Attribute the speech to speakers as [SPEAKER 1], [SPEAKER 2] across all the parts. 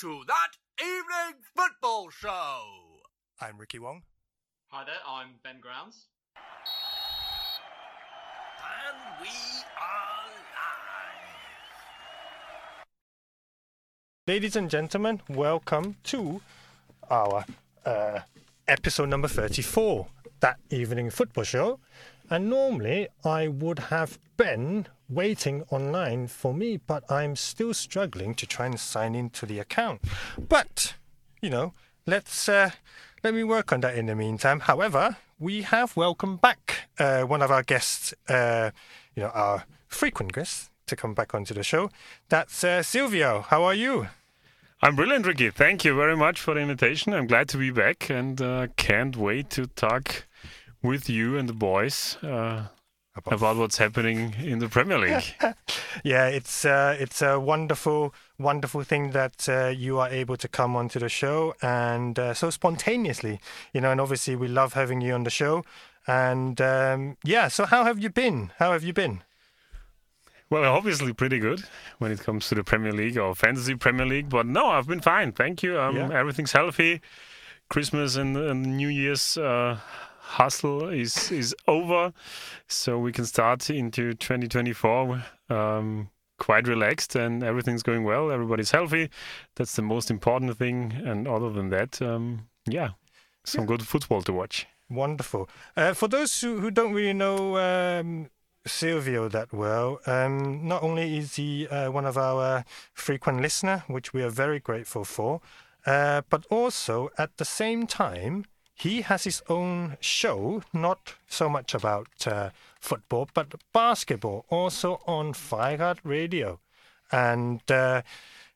[SPEAKER 1] to that evening football show.
[SPEAKER 2] I'm Ricky Wong.
[SPEAKER 3] Hi there, I'm Ben Grounds.
[SPEAKER 1] And we are live.
[SPEAKER 2] Ladies and gentlemen, welcome to our uh, episode number 34, that evening football show. And normally I would have Ben waiting online for me, but I'm still struggling to try and sign into the account. But, you know, let's uh, let me work on that in the meantime. However, we have welcomed back uh, one of our guests, uh, you know, our frequent guests to come back onto the show. That's uh, Silvio. How are you?
[SPEAKER 4] I'm brilliant, Ricky. Thank you very much for the invitation. I'm glad to be back and uh, can't wait to talk with you and the boys uh,
[SPEAKER 2] About-
[SPEAKER 4] about what's happening in the Premier League.
[SPEAKER 2] Yeah, it's uh, it's a wonderful, wonderful thing that uh, you are able to come onto the show and uh, so spontaneously, you know. And obviously, we love having you on the show. And um, yeah, so how have you been? How have you been?
[SPEAKER 4] well, obviously pretty good when it comes to the Premier League or Fantasy Premier League. But no, I've been fine. Thank you. Um,
[SPEAKER 2] Yeah.
[SPEAKER 4] Everything's healthy. Christmas and, and New Year's uh, hustle is is over, so we can start into 2024 um, quite relaxed and everything's going well. Everybody's healthy. That's the most important thing. And other than that, um, yeah, some good football to watch.
[SPEAKER 2] Wonderful. Uh, for those who, who don't really know um, Silvio that well, um, not only is he uh, one of our frequent listener, which we are very grateful for, uh, but also at the same time, he has his own show, not so much about uh, football, but basketball, also on Freirad Radio. And uh,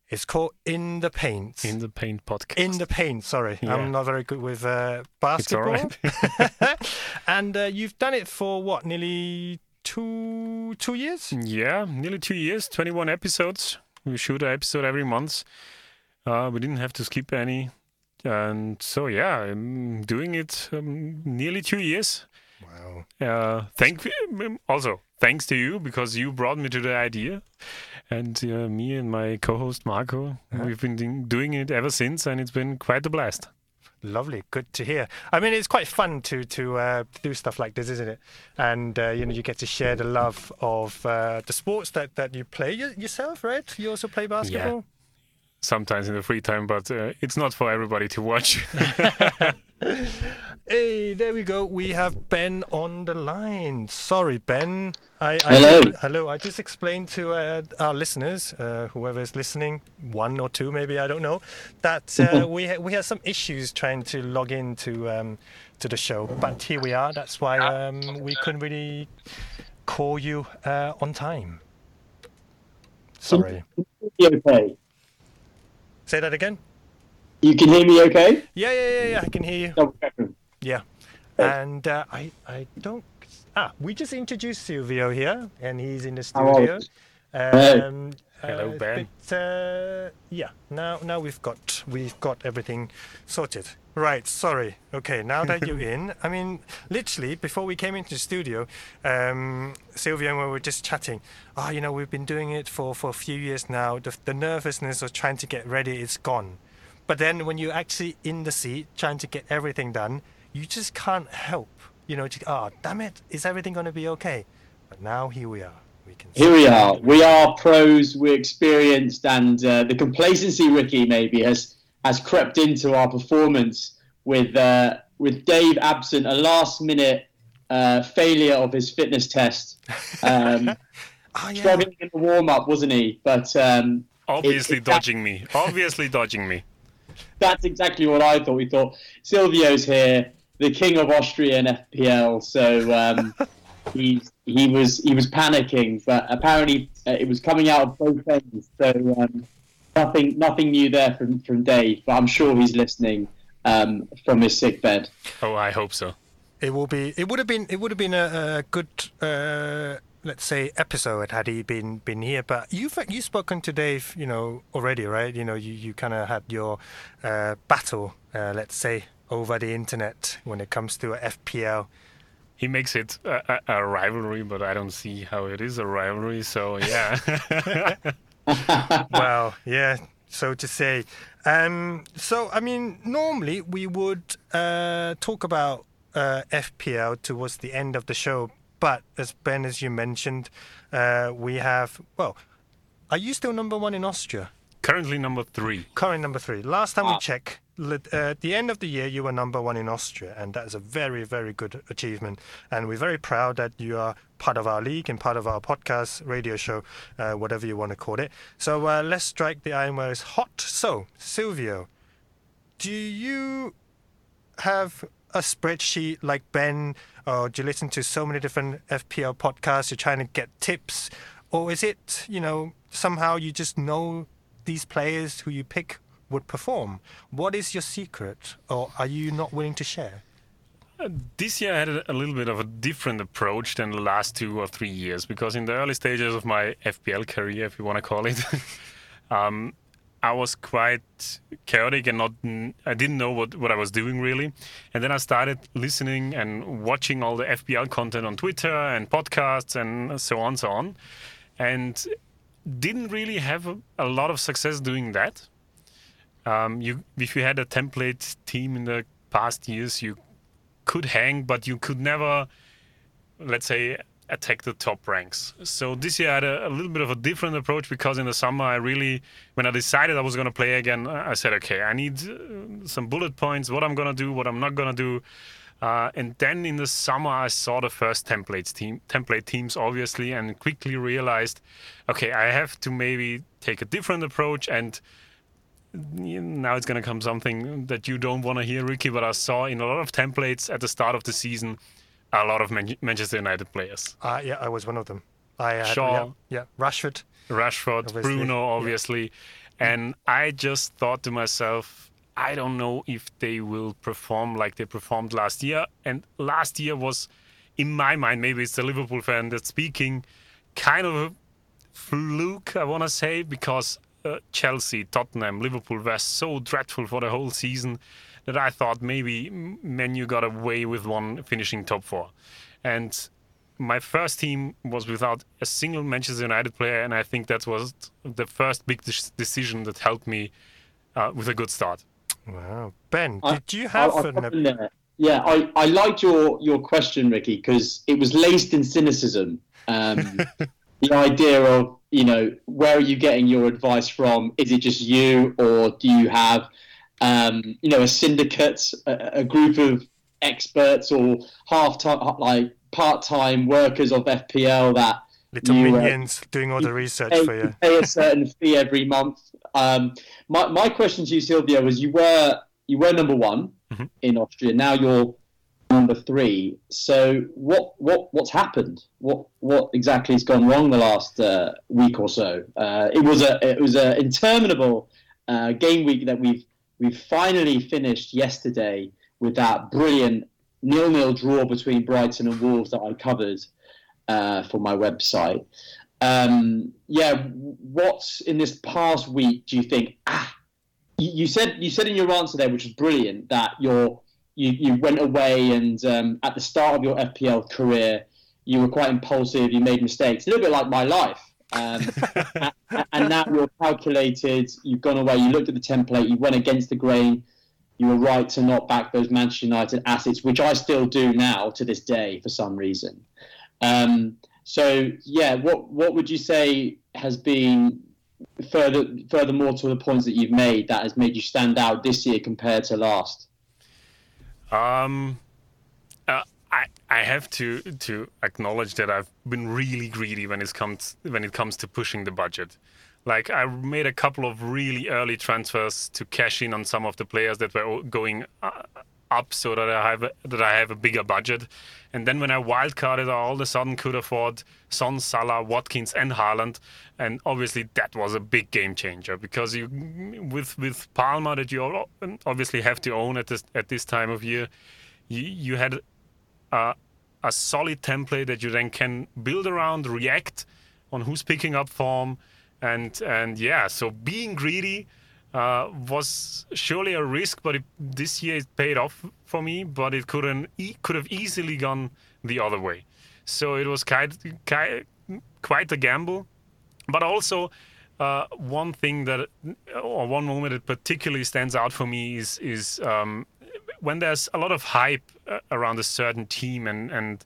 [SPEAKER 2] it's called In the Paint.
[SPEAKER 4] In the Paint podcast.
[SPEAKER 2] In the paint, sorry.
[SPEAKER 4] Yeah.
[SPEAKER 2] I'm not very good with uh,
[SPEAKER 4] It's
[SPEAKER 2] basketball.
[SPEAKER 4] all right.
[SPEAKER 2] and uh, you've done it for what, nearly two two years?
[SPEAKER 4] Yeah, nearly two years, 21 episodes. We shoot an episode every month. Uh, we didn't have to skip any. And so, yeah, I'm doing it um, nearly two years.
[SPEAKER 2] Wow.
[SPEAKER 4] Uh, thank um, also thanks to you because you brought me to the idea, and uh, me and my co-host Marco, we've been doing it ever since, and it's been quite a blast.
[SPEAKER 2] Lovely, good to hear. I mean, it's quite fun to to uh, do stuff like this, isn't it? And uh, you know, you get to share the love of uh, the sports that, that you play yourself, right? You also play basketball.
[SPEAKER 4] Sometimes in the free time, but uh, it's not for everybody to watch.
[SPEAKER 2] Hey, there we go. We have Ben on the line. Sorry, Ben. I, I
[SPEAKER 5] Hello.
[SPEAKER 2] hello. I just explained to uh, our listeners, uh, whoever is listening, one or two maybe, I don't know, that uh, we ha- we had some issues trying to log into um, to the show, but here we are. That's why um, we couldn't really call you uh, on time. Sorry.
[SPEAKER 5] Okay?
[SPEAKER 2] Say that again.
[SPEAKER 5] You can hear me okay?
[SPEAKER 2] Yeah, yeah, yeah, yeah. I can hear you.
[SPEAKER 5] Double checking.
[SPEAKER 2] Yeah. And uh, I I don't ah we just introduced Silvio here and he's in the studio.
[SPEAKER 5] you?
[SPEAKER 2] Um,
[SPEAKER 4] Hello,
[SPEAKER 2] uh,
[SPEAKER 4] Ben.
[SPEAKER 2] But, uh, yeah, now now we've got we've got everything sorted. Right, sorry. Okay, now that you're in, I mean, literally before we came into the studio, um, Silvio and we were just chatting. Oh, you know, we've been doing it for, for a few years now. The, the nervousness of trying to get ready is gone. But then when you're actually in the seat trying to get everything done, you just can't help, you know, to, oh, damn it, is everything going to be okay? But now here we are. We can
[SPEAKER 5] Here we are. We are pros. We're experienced, and uh, the complacency, Ricky, maybe has has crept into our performance with uh, with Dave absent, a last minute uh, failure of his fitness test. Um,
[SPEAKER 2] Oh, yeah.
[SPEAKER 5] Struggling in the warm up, wasn't he? But um,
[SPEAKER 4] Obviously
[SPEAKER 5] it-
[SPEAKER 4] dodging me. Obviously dodging me.
[SPEAKER 5] that's exactly what I thought. We thought Silvio's here, the king of Austrian FPL. So um, he he was he was panicking, but apparently uh, it was coming out of both ends. So um, nothing nothing new there from from Dave. But I'm sure he's listening um, from his sick bed.
[SPEAKER 4] Oh, I hope so.
[SPEAKER 2] It will be. It would have been. It would have been a, a good, uh, let's say, episode had he been been here. But you've you've spoken to Dave, you know, already, right? You know, you, you kind of had your uh, battle, uh, let's say, over the internet when it comes to FPL.
[SPEAKER 4] He makes it a, a, a rivalry, but I don't see how it is a rivalry. So yeah,
[SPEAKER 2] well, yeah, so to say. Um, so, I mean, normally we would uh, talk about uh, FPL towards the end of the show, but as Ben, as you mentioned, uh, we have. Well, are you still number one in Austria?
[SPEAKER 4] Currently number three.
[SPEAKER 2] Current number three. Last time we
[SPEAKER 5] Wow.
[SPEAKER 2] checked, lit- at the end of the year, you were number one in Austria, and that is a very, very good achievement. And we're very proud that you are part of our league and part of our podcast, radio show, uh, whatever you want to call it. So uh, let's strike the iron where it's hot. So, Silvio, do you have a spreadsheet like Ben, or do you listen to so many different FPL podcasts? You're trying to get tips, or is it, you know, somehow you just know these players who you pick would perform? What is your secret, or are you not willing to share?
[SPEAKER 4] This year I had a, a little bit of a different approach than the last two or three years because in the early stages of my FPL career, if you want to call it, um, I was quite chaotic and not I didn't know what, what I was doing really. And then I started listening and watching all the FPL content on Twitter and podcasts and so on so on. And didn't really have a, a lot of success doing that. Um, you if you had a template team in the past years, you could hang, but you could never, let's say, attack the top ranks. So this year I had a, a little bit of a different approach because in the summer I really, when I decided I was going to play again, I said, okay, I need uh, some bullet points, what I'm going to do, what I'm not going to do. Uh, and then in the summer I saw the first templates team, template teams obviously, and quickly realized, okay, I have to maybe take a different approach and now it's going to come something that you don't want to hear, Ricky, but I saw in a lot of templates at the start of the season a lot of Man- Manchester United players.
[SPEAKER 2] Uh, yeah, I was one of them. I had,
[SPEAKER 4] Shaw.
[SPEAKER 2] yeah, yeah, Rashford.
[SPEAKER 4] Rashford,
[SPEAKER 2] Obviously,
[SPEAKER 4] Bruno,
[SPEAKER 2] yeah.
[SPEAKER 4] obviously. And I just thought to myself, I don't know if they will perform like they performed last year. And last year was, in my mind, maybe it's the Liverpool fan that's speaking, kind of a fluke, I want to say, because uh, Chelsea, Tottenham, Liverpool were so dreadful for the whole season that I thought maybe Man U got away with one finishing top four. And my first team was without a single Manchester United player, and I think that was the first big de- decision that helped me uh, with a good start.
[SPEAKER 2] Wow, Ben,
[SPEAKER 5] I-
[SPEAKER 2] did you have
[SPEAKER 5] I'll
[SPEAKER 2] an?
[SPEAKER 5] pop. Yeah, I, I liked your, your question, Ricky, because it was laced in cynicism. Um, the idea of, you know, where are you getting your advice from? Is it just you, or do you have, um, you know, a syndicate, a, a group of experts, or half time, like part time workers of FPL that
[SPEAKER 2] Little
[SPEAKER 5] you, uh,
[SPEAKER 2] minions doing all the research
[SPEAKER 5] pay,
[SPEAKER 2] for you.
[SPEAKER 5] pay a certain fee every month. Um, my, my question to you, Silvio, was you were you were number one
[SPEAKER 4] Mhm.
[SPEAKER 5] in Austria. Now you're number three. So what what what's happened? What what exactly has gone wrong the last uh, week or so? Uh, it was a it was a interminable uh, game week that we've we've finally finished yesterday with that brilliant nil nil draw between Brighton and Wolves that I covered uh, for my website. Um, yeah, what in this past week do you think? Ah, you, said you said in your answer there, which was brilliant, that you're you, you went away and um, at the start of your FPL career, you were quite impulsive. You made mistakes, a little bit like my life. Um, and now you're calculated. You've gone away. You looked at the template. You went against the grain. You were right to not back those Manchester United assets, which I still do now to this day for some reason. Um, so yeah, what what would you say has been further furthermore to the points that you've made that has made you stand out this year compared to last?
[SPEAKER 4] Um, uh, I I have to to acknowledge that I've been really greedy when it comes when it comes to pushing the budget. Like I made a couple of really early transfers to cash in on some of the players that were going uh, up, so that I have a, that I have a bigger budget. And then when I wildcarded, I all of a sudden could afford Son, Salah, Watkins, and Haaland. And obviously that was a big game changer because you with with Palmer that you obviously have to own at this at this time of year, you you had a, a solid template that you then can build around, react on who's picking up form, and and yeah. So being greedy uh, was surely a risk, but it, this year it paid off for me. But it couldn't e- could have easily gone the other way. So it was quite quite, quite a gamble. But also, uh, one thing that, or one moment that particularly stands out for me is is um, when there's a lot of hype uh, around a certain team and and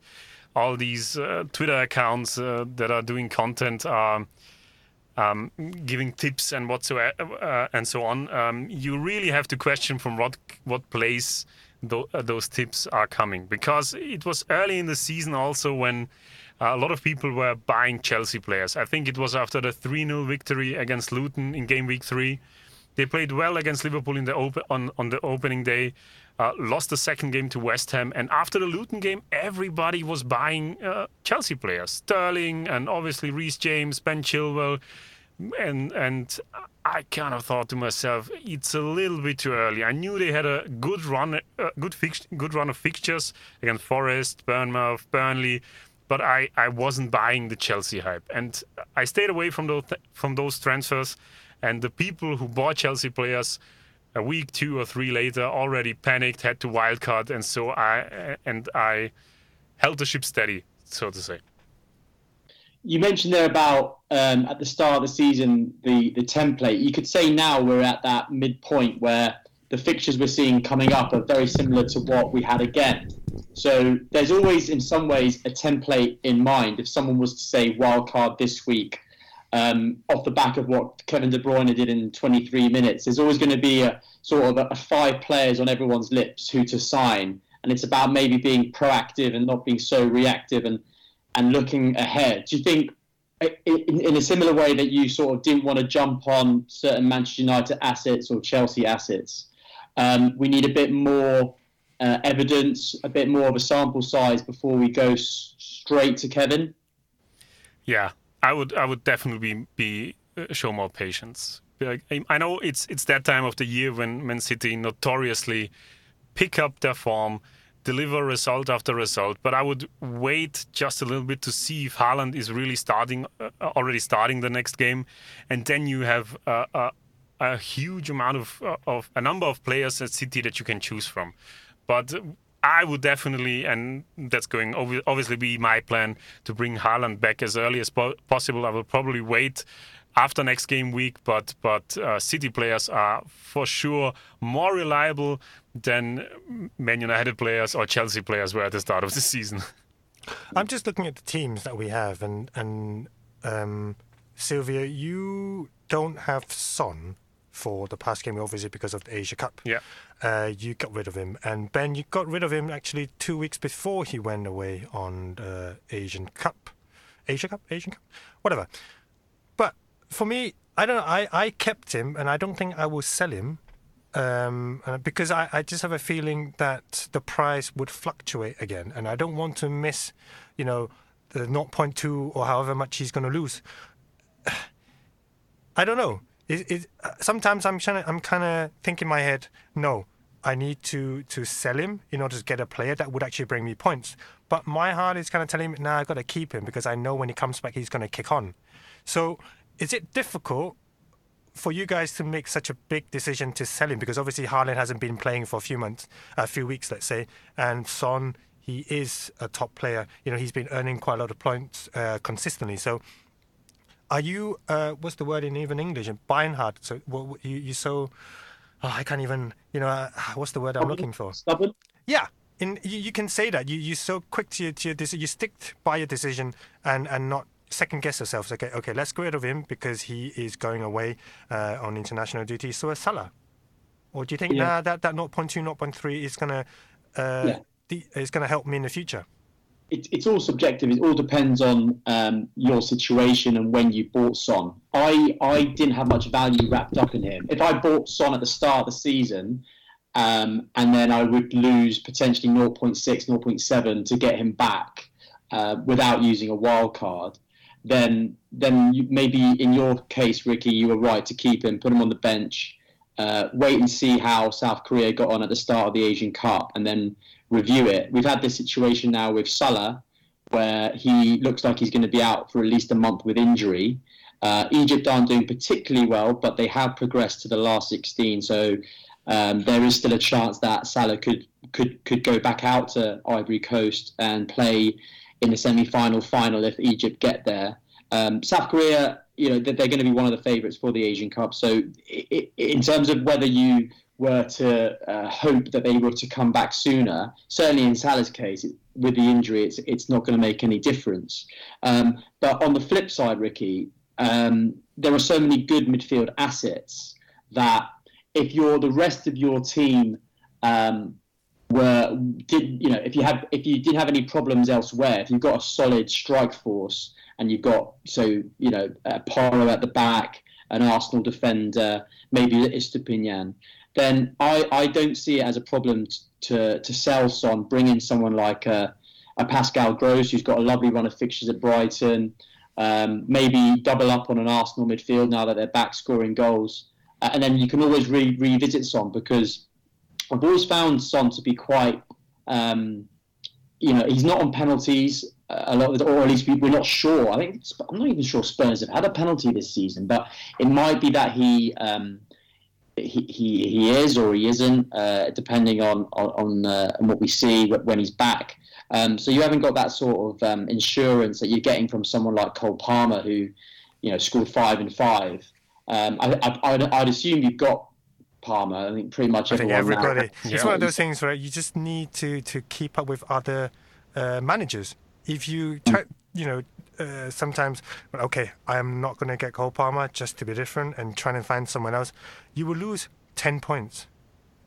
[SPEAKER 4] all these uh, Twitter accounts uh, that are doing content are um, giving tips and whatsoever uh, and so on. Um, you really have to question from what what place th- those tips are coming because it was early in the season also when. Uh, a lot of people were buying Chelsea players. I think it was after the 3 0 victory against Luton in game week three. They played well against Liverpool in the on, on the opening day, uh, lost the second game to West Ham. And after the Luton game, everybody was buying uh, Chelsea players Sterling and obviously Reece James, Ben Chilwell. And and I kind of thought to myself, it's a little bit too early. I knew they had a good run, uh, good fix, good run of fixtures against Forest, Bournemouth, Burnley, but I, I wasn't buying the Chelsea hype, and I stayed away from those from those transfers. And the people who bought Chelsea players a week, two or three later, already panicked, had to wildcard, and so I and I held the ship steady, so to say.
[SPEAKER 5] You mentioned there about um, at the start of the season the the template. You could say now we're at that midpoint where the fixtures we're seeing coming up are very similar to what we had again. So there's always, in some ways, a template in mind. If someone was to say wildcard this week, um, off the back of what Kevin De Bruyne did in 23 minutes, there's always going to be a sort of a, a five players on everyone's lips who to sign, and it's about maybe being proactive and not being so reactive and and looking ahead. Do you think? In, in a similar way that you sort of didn't want to jump on certain Manchester United assets or Chelsea assets, um, we need a bit more uh, evidence, a bit more of a sample size before we go s- straight to Kevin.
[SPEAKER 4] Yeah, I would I would definitely be, be uh, show more patience. I know it's it's that time of the year when Man City notoriously pick up their form, deliver result after result. But I would wait just a little bit to see if Haaland is really starting uh, already starting the next game, and then you have uh, a, a huge amount of uh, of a number of players at City that you can choose from. But I would definitely, and that's going obviously be my plan to bring Haaland back as early as po- possible. I will probably wait after next game week, but but uh, City players are for sure more reliable than Man United players or Chelsea players were at the start of the season.
[SPEAKER 2] I'm just looking at the teams that we have, and and um, Silvio, you don't have Son for the past game, obviously because of the Asia Cup.
[SPEAKER 4] Yeah.
[SPEAKER 2] Uh, you got rid of him, and Ben, you got rid of him actually two weeks before he went away on the Asian Cup, Asia Cup, Asian Cup, whatever. But for me, I don't know. I, I kept him, and I don't think I will sell him. Um, because I, I just have a feeling that the price would fluctuate again, and I don't want to miss, you know, the 0.2 or however much he's going to lose. I don't know. It, it, uh, sometimes I'm trying I'm kind of thinking in my head, no, I need to to sell him in order to get a player that would actually bring me points. But my heart is kind of telling me, nah, I've got to keep him because I know when he comes back, he's going to kick on. So, is it difficult for you guys to make such a big decision to sell him? Because obviously Haaland hasn't been playing for a few months, a few weeks, let's say, and Son, he is a top player. You know, he's been earning quite a lot of points uh, consistently. So are you uh, what's the word in even English? Beinhard. So what, you you so oh, I can't even you know uh, what's the word I'm looking for?
[SPEAKER 5] Stubborn.
[SPEAKER 2] Yeah, in you, you can say that you you're so quick to your, to your decision. You stick by your decision and and not second guess yourself. Okay, okay, let's get rid of him because he is going away uh, on international duty. So a Salah, or do you think
[SPEAKER 5] Yeah.
[SPEAKER 2] nah that that 0.2 0.3 is gonna uh,
[SPEAKER 5] Yeah.
[SPEAKER 2] is gonna help me in the future?
[SPEAKER 5] it, it's all subjective. It all depends on um, your situation and when you bought Son. I I didn't have much value wrapped up in him. If I bought Son at the start of the season, um, and then I would lose potentially 0.6, 0.7 to get him back uh, without using a wild card, then then you, maybe in your case, Ricky, you were right to keep him, put him on the bench, uh, wait and see how South Korea got on at the start of the Asian Cup, and then review it. We've had this situation now with Salah, where he looks like he's going to be out for at least a month with injury. Uh, Egypt aren't doing particularly well, but they have progressed to the last 16, so um, there is still a chance that Salah could could could go back out to Ivory Coast and play in the semi-final final if Egypt get there. Um, South Korea, you know, they're, they're going to be one of the favourites for the Asian Cup. So, i i in terms of whether you were to uh, hope that they were to come back sooner, certainly in Salah's case, with the injury, it's it's not going to make any difference. Um, but on the flip side, Ricky, um, there are so many good midfield assets that if you're the rest of your team um, were did you know if you have if you did have any problems elsewhere, if you've got a solid strike force and you've got so you know uh, Porro at the back, an Arsenal defender, maybe Estupiñán, then I, I don't see it as a problem to to sell Son, bring in someone like a, a Pascal Gross who's got a lovely run of fixtures at Brighton. Um, maybe double up on an Arsenal midfield now that they're back scoring goals, uh, and then you can always re- revisit Son because I've always found Son to be quite, um, you know, he's not on penalties a lot, of the, or at least we're not sure. I think I'm not even sure Spurs have had a penalty this season, but it might be that he. Um, he, he, he is or he isn't, uh, depending on on, on, uh, what we see when he's back. Um, so you haven't got that sort of um, insurance that you're getting from someone like Cole Palmer, who, you know, scored five and five. Um, I, I'd, assume you've got Palmer. I think pretty much
[SPEAKER 2] I think everybody. Now. It's one of those things where you just need to to keep up with other uh, managers. If you, t- you know, uh, sometimes, okay, I am not going to get Cole Palmer just to be different and trying to find someone else. You will lose ten points.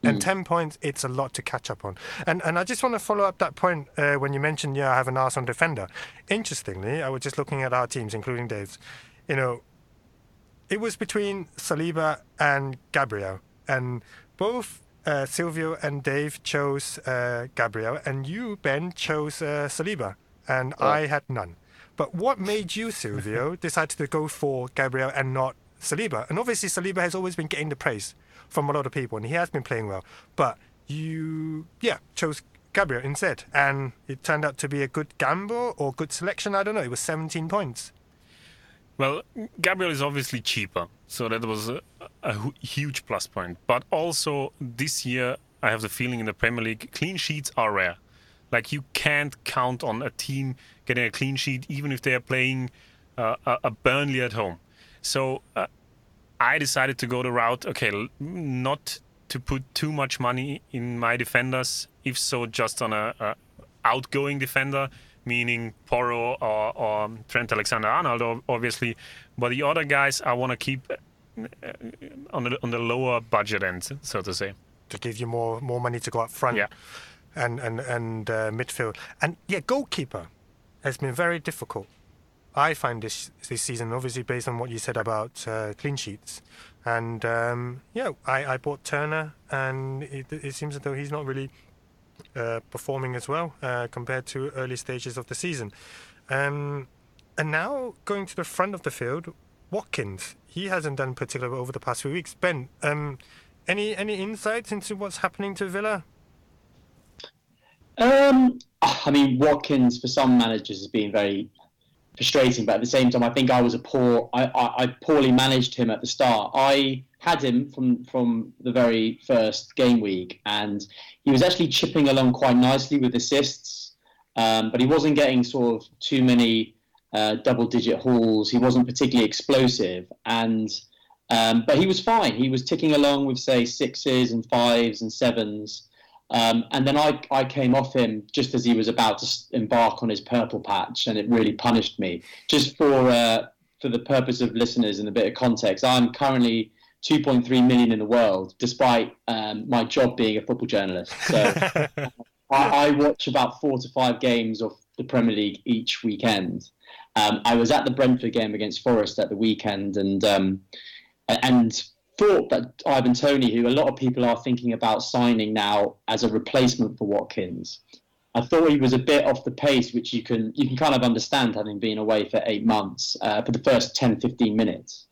[SPEAKER 2] And mm. 10 points, it's a lot to catch up on. And and I just want to follow up that point uh, when you mentioned, yeah, I have an Arsenal defender. Interestingly, I was just looking at our teams, including Dave's. You know, it was between Saliba and Gabriel. And both uh, Silvio and Dave chose uh, Gabriel, and you, Ben, chose uh, Saliba, and oh. I had none. But what made you, Silvio, decide to go for Gabriel and not Saliba? And obviously, Saliba has always been getting the praise from a lot of people, and he has been playing well. But you, yeah, chose Gabriel instead, and it turned out to be a good gamble or good selection. I don't know. It was 17 points.
[SPEAKER 4] Well, Gabriel is obviously cheaper, so that was a, a huge plus point. But also this year, I have the feeling in the Premier League, clean sheets are rare. Like you can't count on a team getting a clean sheet, even if they are playing uh, a, Burnley at home. So uh, I decided to go the route. Okay, not to put too much money in my defenders. If so, just on a, a outgoing defender meaning Porro or, or Trent Alexander-Arnold, obviously. But the other guys, I want to keep uh, on the on the lower budget end, so to say.
[SPEAKER 2] To give you more more money to go up front.
[SPEAKER 4] Yeah.
[SPEAKER 2] And and and uh, midfield and yeah, goalkeeper has been very difficult. I find this this season, obviously based on what you said about uh, clean sheets, and um, yeah, I, I bought Turner, and it, it seems as though he's not really performing as well uh, compared to early stages of the season. Um, and now going to the front of the field, Watkins. He hasn't done particularly well over the past few weeks. Ben, um, any any insights into what's happening to Villa?
[SPEAKER 5] Um, I mean, Watkins for some managers has been very frustrating, but at the same time, I think I was a poor. I, I, I poorly managed him at the start. I had him from from the very first game week, and he was actually chipping along quite nicely with assists, um, but he wasn't getting sort of too many uh, double-digit hauls. He wasn't particularly explosive, and um, but he was fine. He was ticking along with say sixes and fives and sevens. Um, and then I, I came off him just as he was about to embark on his purple patch, and it really punished me. Just for uh, for the purpose of listeners and a bit of context, I'm currently 2.3 million in the world, despite um, my job being a football journalist. So I, I, watch about four to five games of the Premier League each weekend. Um, I was at the Brentford game against Forest at the weekend, and um, and thought that Ivan Toney, who a lot of people are thinking about signing now as a replacement for Watkins, I thought he was a bit off the pace, which you can you can kind of understand having been away for eight months uh, for the first 10, 15 minutes.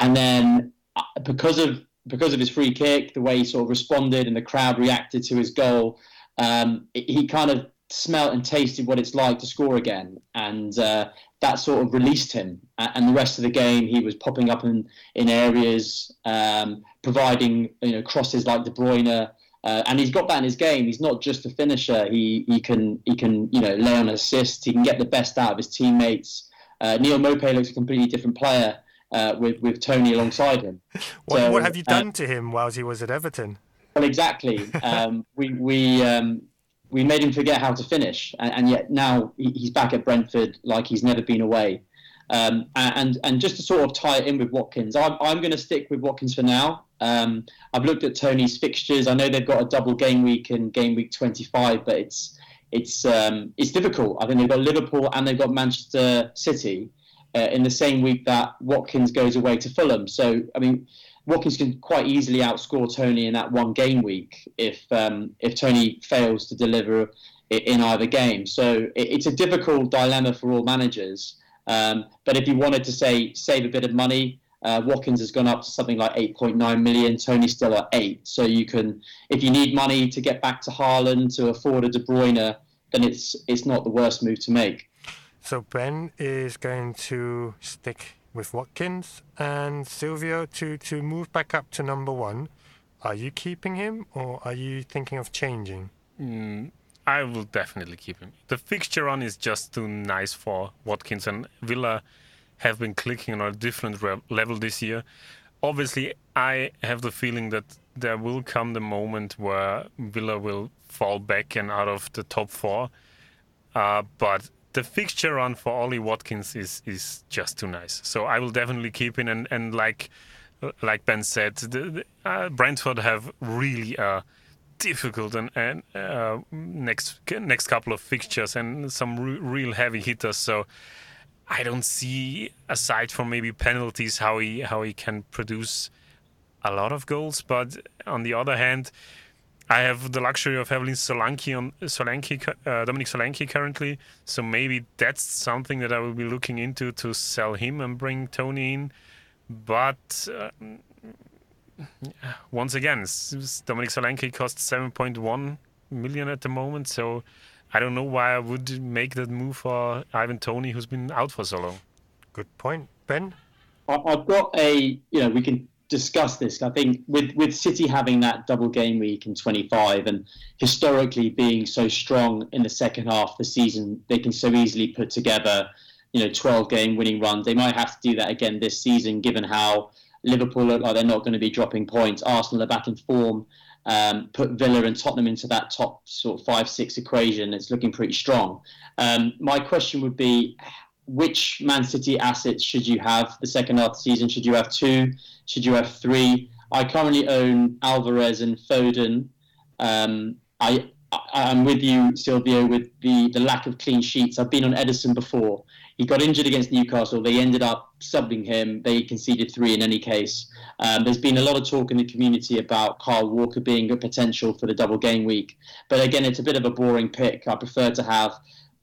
[SPEAKER 5] And then uh, because of because of his free kick, the way he sort of responded and the crowd reacted to his goal, um, he kind of smelt and tasted what it's like to score again, and uh, that sort of released him. And the rest of the game, he was popping up in in areas, um, providing you know crosses like De Bruyne. Uh, and he's got that in his game. He's not just a finisher. He he can he can you know lay on assists. He can get the best out of his teammates. Uh, Neal Maupay looks a completely different player uh, with with Toney alongside him.
[SPEAKER 2] What,
[SPEAKER 5] So,
[SPEAKER 2] what have you
[SPEAKER 5] uh,
[SPEAKER 2] done to him whilst he was at Everton?
[SPEAKER 5] Well, exactly. Um, we we um, we made him forget how to finish, and, and yet now he's back at Brentford like he's never been away. Um, and and just to sort of tie it in with Watkins, I'm, I'm going to stick with Watkins for now. Um, I've looked at Toney's fixtures. I know they've got a double game week in game week 25, but it's it's um, it's difficult. I think they've got Liverpool and they've got Manchester City uh, in the same week that Watkins goes away to Fulham. So I mean, Watkins can quite easily outscore Toney in that one game week if um, if Toney fails to deliver in either game. So it, it's a difficult dilemma for all managers. Um, but if you wanted to say save a bit of money, uh, Watkins has gone up to something like 8.9 million. Toney's still at eight. So you can, if you need money to get back to Haaland to afford a De Bruyne, then it's it's not the worst move to make.
[SPEAKER 2] So Ben is going to stick with Watkins and Silvio to, to move back up to number one. Are you keeping him or are you thinking of changing?
[SPEAKER 4] Mm, I will definitely keep him. The fixture run is just too nice for Watkins and Villa have been clicking on a different re- level this year. Obviously, I have the feeling that there will come the moment where Villa will fall back and out of the top four. Uh, but the fixture run for Ollie Watkins is is just too nice. So I will definitely keep him. And, and like like Ben said, the, the, uh, Brentford have really a difficult and, and uh, next next couple of fixtures and some re- real heavy hitters. So I don't see, aside from maybe penalties, how he how he can produce a lot of goals. But on the other hand, I have the luxury of having Solanke on Solanke, uh, Dominic Solanke currently, so maybe that's something that I will be looking into to sell him and bring Toney in. But uh, once again, s- s- Dominic Solanke costs 7.1 million at the moment, so I don't know why I would make that move for Ivan Toney, who's been out for so long.
[SPEAKER 2] Good point. Ben?
[SPEAKER 5] I've got a, you know, we can discuss this. I think with with City having that double game week in 25 and historically being so strong in the second half of the season, they can so easily put together, you know, 12 game winning runs. They might have to do that again this season, given how Liverpool look like they're not going to be dropping points. Arsenal are back in form. Um, put Villa and Tottenham into that top sort of five six equation. It's looking pretty strong. Um, my question would be which Man City assets should you have the second half of the season? Should you have two? Should you have three? I currently own Alvarez and Foden. Um, I, I I'm with you, Silvio, with the, the lack of clean sheets. I've been on Ederson before. He got injured against Newcastle. They ended up subbing him. They conceded three in any case. Um, there's been a lot of talk in the community about Kyle Walker being a potential for the double game week. But again, it's a bit of a boring pick. I prefer to have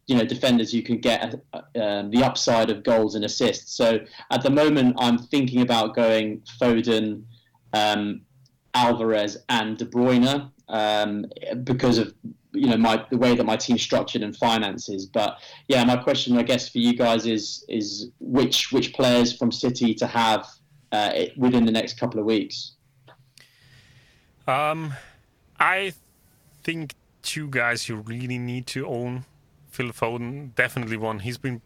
[SPEAKER 5] you know defenders you can get uh, the upside of goals and assists. So at the moment, I'm thinking about going Foden, um, Alvarez, and De Bruyne um, because of you know my the way that my team's structured and finances. But yeah, my question I guess for you guys is is which which players from City to have uh, within the next couple of weeks.
[SPEAKER 4] Um, I think two guys you really need to own. Phil Foden, definitely won. He's been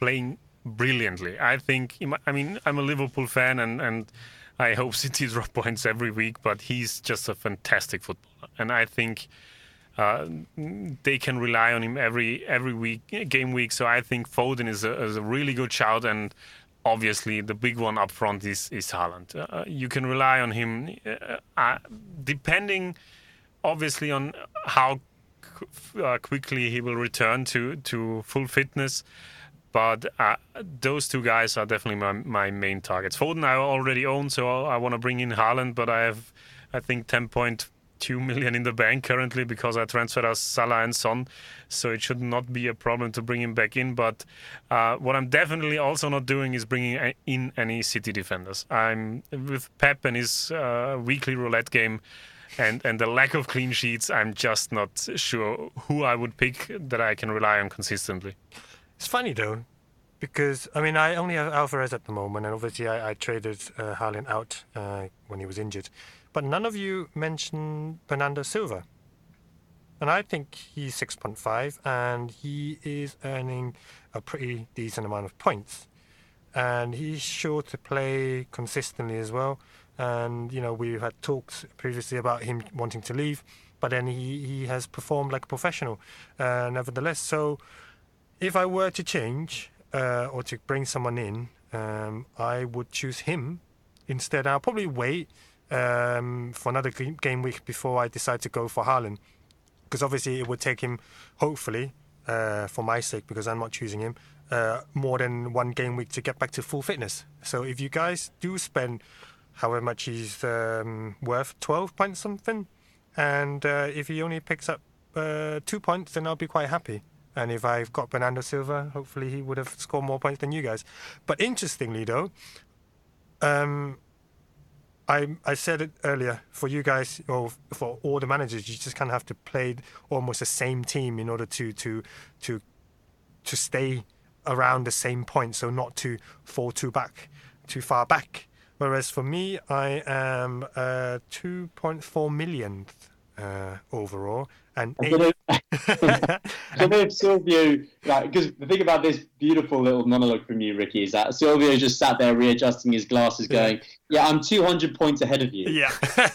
[SPEAKER 4] playing brilliantly. I think. I mean, I'm a Liverpool fan, and and I hope City drop points every week. But he's just a fantastic footballer, and I think. Uh, they can rely on him every every week, game week. So I think Foden is a, is a really good shout, and obviously the big one up front is is Haaland. Uh, you can rely on him, uh, uh, depending obviously on how uh, quickly he will return to to full fitness. But uh, those two guys are definitely my, my main targets. Foden I already own, so I want to bring in Haaland, but I have I think 10.2 million in the bank currently because I transferred out Salah and Son, so it should not be a problem to bring him back in. But uh, what I'm definitely also not doing is bringing in any City defenders. I'm with Pep and his uh, weekly roulette game. And, and the lack of clean sheets, I'm just not sure who I would pick that I can rely on consistently.
[SPEAKER 2] It's funny though, because I mean I only have Alvarez at the moment, and obviously I, I traded uh, Haaland out uh, when he was injured, but none of you mentioned Bernardo Silva, and I think he's six point five, and he is earning a pretty decent amount of points, and he's sure to play consistently as well. And you know, we had talked previously about him wanting to leave, but then he, he has performed like a professional, uh, nevertheless. So, if I were to change uh, or to bring someone in, um, I would choose him instead. I'll probably wait um, for another game week before I decide to go for Haaland, because obviously it would take him, hopefully, uh, for my sake, because I'm not choosing him, uh, more than one game week to get back to full fitness. So if you guys do spend however much he's um, worth, 12 points something, and uh, if he only picks up uh, two points, then I'll be quite happy. And if I've got Bernardo Silva, hopefully he would have scored more points than you guys. But interestingly, though, um, I I said it earlier for you guys or for all the managers, you just kind of have to play almost the same team in order to to to to stay around the same point, so not to fall too back, too far back. Whereas for me, I am uh, 2.4 millionth uh, overall, and
[SPEAKER 5] I
[SPEAKER 2] eight,
[SPEAKER 5] don't know, I don't know Silvio, like, because the thing about this beautiful little monologue from you, Ricky, is that Silvio just sat there readjusting his glasses, going, "Yeah, I'm 200 points ahead of you."
[SPEAKER 2] Yeah.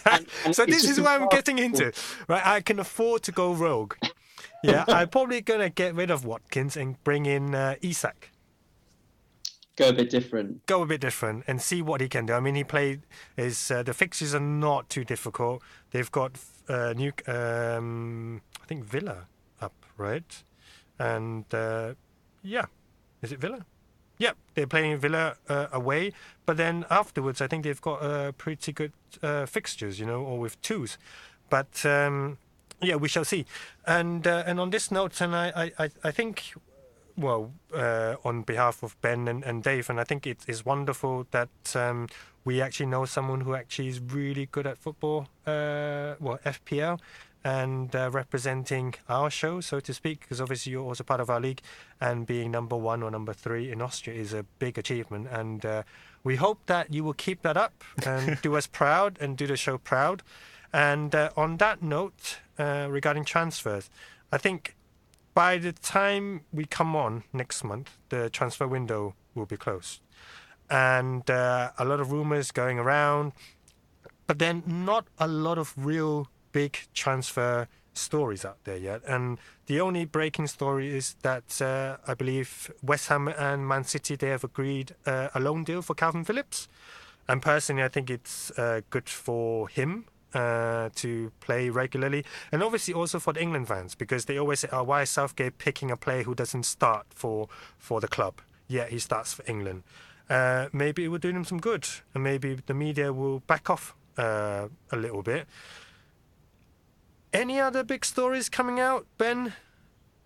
[SPEAKER 5] And- and
[SPEAKER 2] so this is what I'm getting into. Right, I can afford to go rogue. Yeah, I'm probably gonna get rid of Watkins and bring in uh, Isak.
[SPEAKER 5] Go a bit different.
[SPEAKER 2] Go a bit different and see what he can do. I mean, he played. His uh, the fixtures are not too difficult. They've got uh, new. Um, I think Villa up right, and uh, yeah, is it Villa? Yeah, they're playing Villa uh, away, but then afterwards, I think they've got uh, pretty good uh, fixtures, you know, or with twos. But um, yeah, we shall see. And uh, and on this note, and I, I- I think, well, uh, on behalf of Ben and, and Dave, and I think it is wonderful that um, we actually know someone who actually is really good at football, uh, well, FPL, and uh, representing our show, so to speak, because obviously you're also part of our league, and being number one or number three in Austria is a big achievement. And uh, we hope that you will keep that up and do us proud and do the show proud. And uh, on that note, uh, regarding transfers, I think by the time we come on next month, the transfer window will be closed. And uh, a lot of rumors going around, but then not a lot of real big transfer stories out there yet. And the only breaking story is that uh, I believe West Ham and Man City they have agreed uh, a loan deal for Kalvin Phillips. And personally, I think it's uh, good for him uh, to play regularly, and obviously also for the England fans because they always say, "Oh, why is Southgate picking a player who doesn't start for for the club? Yeah, he starts for England. Uh, maybe it will do them some good, and maybe the media will back off uh, a little bit." Any other big stories coming out, Ben?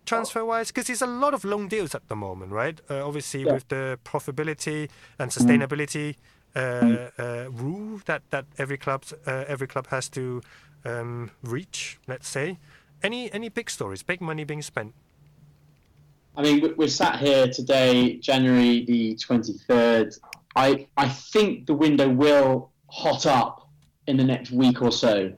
[SPEAKER 2] Transfer wise, because there's a lot of long deals at the moment, right? Uh, obviously,
[SPEAKER 5] Yeah.
[SPEAKER 2] with the profitability and sustainability uh, uh, rule that, that every club uh, every club has to um, reach. Let's say, any any big stories, big money being spent.
[SPEAKER 5] I mean, we- we're sat here today, January the 23rd. I, I think the window will hot up in the next week or so,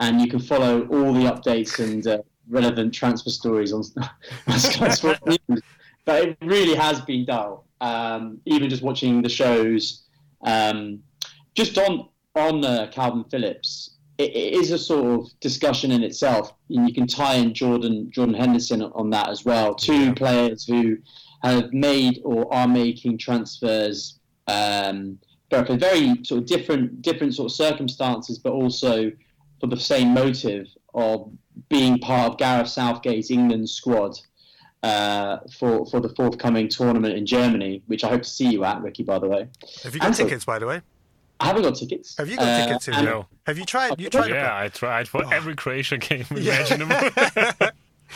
[SPEAKER 5] and you can follow all the updates and uh, relevant transfer stories on, on Sky Sports News. But it really has been dull. Um, even just watching the shows, um, just on on uh, Kalvin Phillips, it, it is a sort of discussion in itself. And you can tie in Jordan Jordan Henderson on that as well. Two players who have made or are making transfers um, for for very sort of different different sort of circumstances, but also for the same motive of being part of Gareth Southgate's England squad. Uh, for for the forthcoming tournament in Germany, which I hope to see you at, Ricky. By the way,
[SPEAKER 2] Have you got
[SPEAKER 5] Ansel.
[SPEAKER 2] tickets, by the way?
[SPEAKER 5] I haven't got tickets.
[SPEAKER 2] Have you got
[SPEAKER 5] Uh,
[SPEAKER 2] tickets?
[SPEAKER 5] and-
[SPEAKER 4] No.
[SPEAKER 2] Have you tried? You tried?
[SPEAKER 4] Yeah, I tried for every Croatia game
[SPEAKER 2] Yeah.
[SPEAKER 4] imaginable.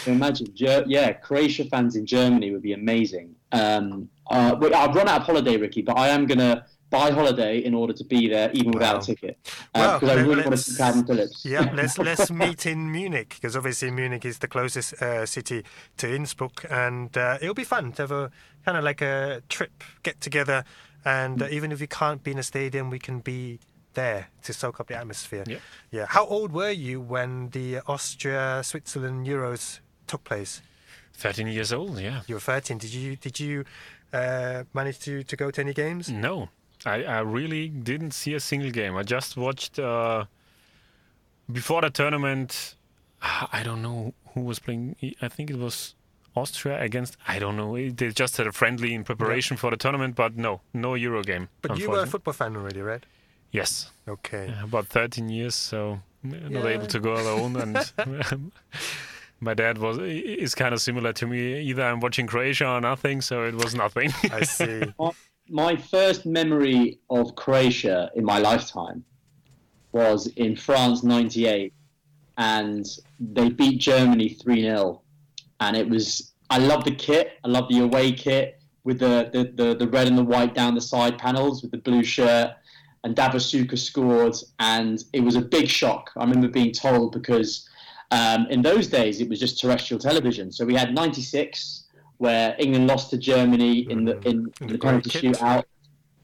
[SPEAKER 5] Imagine, yeah, Croatia fans in Germany would be amazing. Um, uh, I've run out of holiday, Ricky, but I am gonna buy holiday in order to be there, even without a ticket,
[SPEAKER 2] Well,
[SPEAKER 5] because I really want to
[SPEAKER 2] let's-
[SPEAKER 5] see Kalvin Phillips.
[SPEAKER 2] Yeah, let's let's meet in Munich because obviously Munich is the closest uh, city to Innsbruck, and uh, it'll be fun to have a kind of like a trip, get together, and uh, even if we can't be in a stadium, we can be there to soak up the atmosphere.
[SPEAKER 4] Yeah.
[SPEAKER 2] Yeah. How old were you when the Austria Switzerland Euros took place?
[SPEAKER 4] 13 years old, yeah.
[SPEAKER 2] You were 13. Did you did you uh, manage to, to go to any games?
[SPEAKER 4] No, I, I really didn't see a single game. I just watched uh, before the tournament. I don't know who was playing. I think it was Austria against. I don't know. They just had a friendly in preparation for the tournament, but no, no Euro game.
[SPEAKER 2] But you were a football fan already, right?
[SPEAKER 4] Yes.
[SPEAKER 2] Okay.
[SPEAKER 4] Yeah, about 13 years, so not
[SPEAKER 2] Yeah.
[SPEAKER 4] able to go alone and. My dad was is kind of similar to me. Either I'm watching Croatia or nothing, so it was nothing.
[SPEAKER 2] I see.
[SPEAKER 5] My first memory of Croatia in my lifetime was in France '98, and they beat Germany three 0 and it was. I love the kit. I love the away kit with the, the, the, the red and the white down the side panels with the blue shirt. And Davor Suker scored, and it was a big shock. I remember being told because um, in those days it was just terrestrial television. So we had '96 where England lost to Germany in the in,
[SPEAKER 2] In
[SPEAKER 5] the,
[SPEAKER 2] the
[SPEAKER 5] penalty shootout,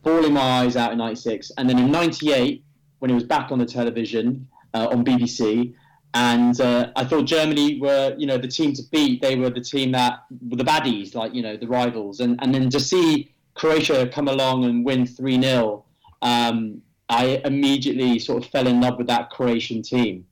[SPEAKER 5] bawling my eyes out in '96, and then in '98 when it was back on the television uh, on BBC, and uh, I thought Germany were you know the team to beat. They were the team that were the baddies, like you know the rivals, and and then to see Croatia come along and win three 0 um, I immediately sort of fell in love with that Croatian team.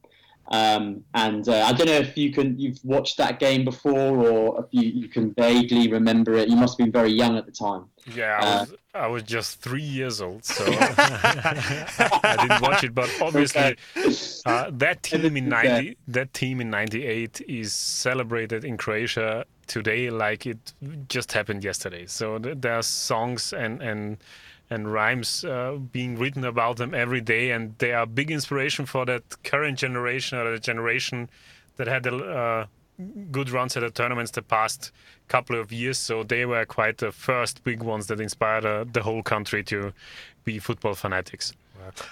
[SPEAKER 5] Um, and uh, I don't know if you can you've watched that game before or if you, you can vaguely remember it. You must have been very young at the time.
[SPEAKER 4] Yeah, I
[SPEAKER 5] Uh,
[SPEAKER 4] was, I was just three years old, so I didn't watch it. But obviously, uh, that team in
[SPEAKER 5] Okay.
[SPEAKER 4] ninety, that team in '98 is celebrated in Croatia today like it just happened yesterday. So th- there are songs and and and rhymes uh, being written about them every day, and they are big inspiration for that current generation or the generation that had the uh, good runs at the tournaments the past couple of years. So they were quite the first big ones that inspired uh, the whole country to be football fanatics.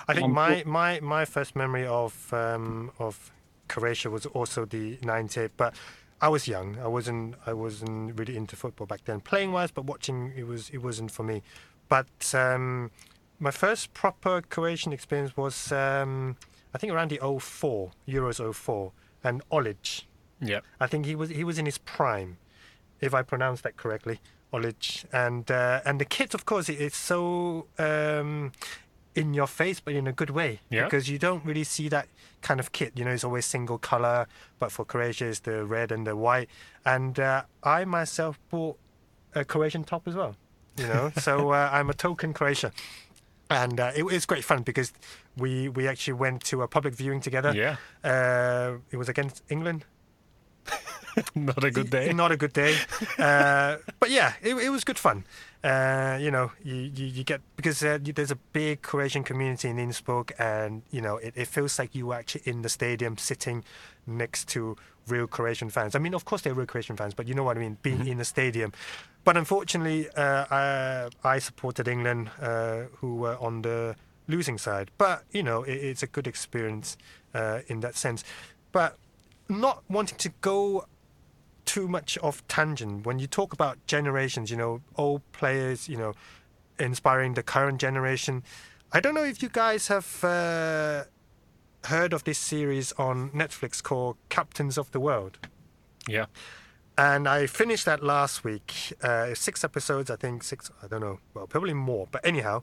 [SPEAKER 2] I think my, my, my first memory of um, of Croatia was also the '98, but I was young. I wasn't I wasn't really into football back then, playing wise, but watching it was it wasn't for me. But um, my first proper Croatian experience was um, I think around the 04 Euros 04 and Olic.
[SPEAKER 4] Yeah.
[SPEAKER 2] I think he was he was in his prime, if I pronounce that correctly, Olic. And uh, and the kit, of course, it, it's so um, in your face, but in a good way.
[SPEAKER 4] Yeah.
[SPEAKER 2] Because you don't really see that kind of kit. You know, it's always single color, but for Croatia, it's the red and the white. And uh, I myself bought a Croatian top as well. You know, so uh, I'm a token Croatia. And uh, it was great fun because we we actually went to a public viewing together.
[SPEAKER 4] Yeah.
[SPEAKER 2] Uh, it was against England.
[SPEAKER 4] Not a good day.
[SPEAKER 2] Not a good day. uh, but yeah, it, it was good fun. Uh, you know, you, you, you get because uh, there's a big Croatian community in Innsbruck, and you know, it, it feels like you were actually in the stadium sitting next to real Croatian fans. I mean, of course, they're real Croatian fans, but you know what I mean, being in the stadium. But unfortunately, uh, I, I supported England, uh, who were on the losing side. But you know, it, it's a good experience uh, in that sense. But not wanting to go too much of tangent when you talk about generations you know old players you know inspiring the current generation i don't know if you guys have uh, heard of this series on netflix called captains of the world
[SPEAKER 4] Yeah.
[SPEAKER 2] and I finished that last week. Uh, six episodes, I think six. I don't know. Well, probably more. But anyhow,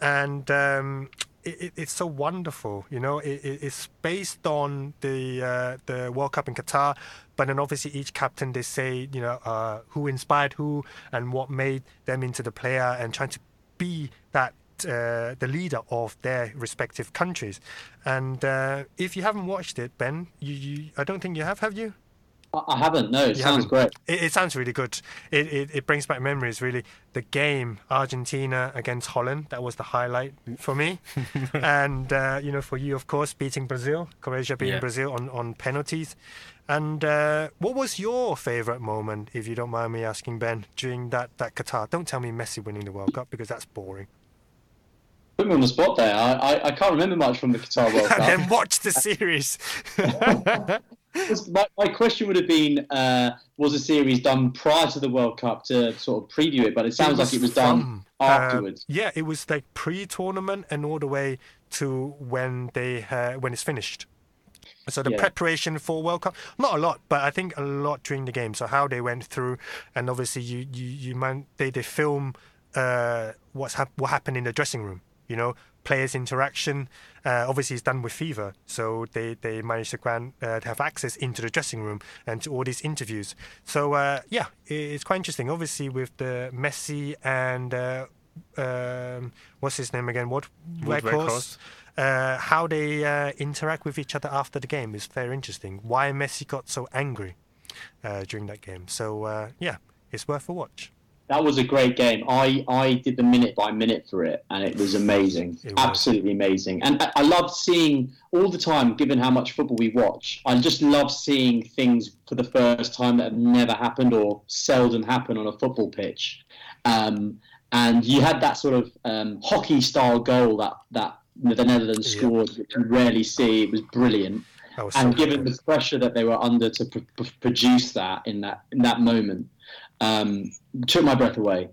[SPEAKER 2] and um, it, it, it's so wonderful. You know, it, it, it's based on the uh, the World Cup in Qatar, but then obviously each captain they say you know uh, who inspired who and what made them into the player and trying to be that. Uh, the leader of their respective countries, and uh, if you haven't watched it, Ben, you, you I don't think you have, have you?
[SPEAKER 5] I, haven't. No, it
[SPEAKER 2] You
[SPEAKER 5] sounds
[SPEAKER 2] haven't?
[SPEAKER 5] great.
[SPEAKER 2] It, it sounds really good. It, it it brings back memories. Really, the game Argentina against Holland that was the highlight for me, and uh, you know for you of course beating Brazil, Croatia beating
[SPEAKER 4] Yeah.
[SPEAKER 2] Brazil on on penalties. And uh, what was your favorite moment, if you don't mind me asking, Ben, during that that Qatar? Don't tell me Messi winning the World Cup because that's boring.
[SPEAKER 5] Put me on the spot there. I, I, I can't remember much from the Qatar World
[SPEAKER 2] and then watch the series.
[SPEAKER 5] my, my question would have been: uh, Was the series done prior to the World Cup to sort of preview it? But it sounds like it was done
[SPEAKER 2] from, uh,
[SPEAKER 5] afterwards.
[SPEAKER 2] yeah, it was like pre-tournament and all the way to when they uh, when it's finished. So the
[SPEAKER 5] Yeah.
[SPEAKER 2] preparation for World Cup, not a lot, but I think a lot during the game. So how they went through, and obviously you you you man they they film uh, what's hap- what happened in the dressing room. You know, players' interaction. Uh, obviously, it's done with FIFA, so they they managed to grant uh, to have access into the dressing room and to all these interviews. So uh, yeah, it's quite interesting. Obviously, with the Messi and uh, um, what's his name again? What Weghorst. uh, how they uh, interact with each other after the game is very interesting. Why Messi got so angry uh, during that game. So uh, yeah, it's worth a watch.
[SPEAKER 5] That was a great game. I, I did the minute by minute for it, and it was amazing.
[SPEAKER 2] It was.
[SPEAKER 5] Absolutely amazing. And I, I love seeing all the time, given how much football we watch, I just love seeing things for the first time that have never happened or seldom happen on a football pitch. Um, and you had that sort of um, hockey style goal that, that the Netherlands
[SPEAKER 2] Yeah.
[SPEAKER 5] scored, which you rarely see. It was brilliant
[SPEAKER 2] was so
[SPEAKER 5] and given
[SPEAKER 2] good.
[SPEAKER 5] the pressure that they were under to pr- pr- produce that in that in that moment, um, took my breath away.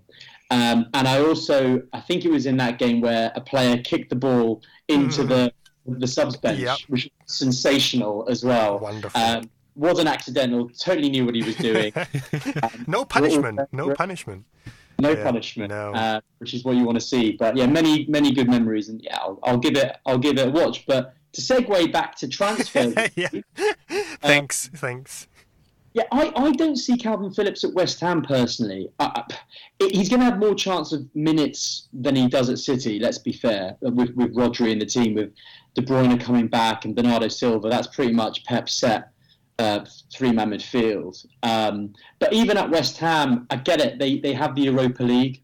[SPEAKER 5] Um, and I also, I think it was in that game where a player kicked the ball into the the subs bench,
[SPEAKER 2] Yep.
[SPEAKER 5] which was sensational as well.
[SPEAKER 2] Wonderful.
[SPEAKER 5] Um, wasn't accidental. Totally knew what he was doing.
[SPEAKER 2] no punishment. No punishment.
[SPEAKER 5] No
[SPEAKER 2] Yeah,
[SPEAKER 5] punishment,
[SPEAKER 2] no.
[SPEAKER 5] Uh, which is what you want to see. But yeah, many many good memories, and yeah, I'll, I'll give it I'll give it a watch. But to segue back to transfers,
[SPEAKER 2] yeah. thanks. thanks.
[SPEAKER 5] Yeah, I, I don't see Kalvin Phillips at West Ham personally. Uh, he's going to have more chance of minutes than he does at City. Let's be fair. uh, With with Rodri in the team, with De Bruyne coming back and Bernardo Silva, that's pretty much Pep's set uh, three-man midfield. Um, but even at West Ham, I get it. They they have the Europa League,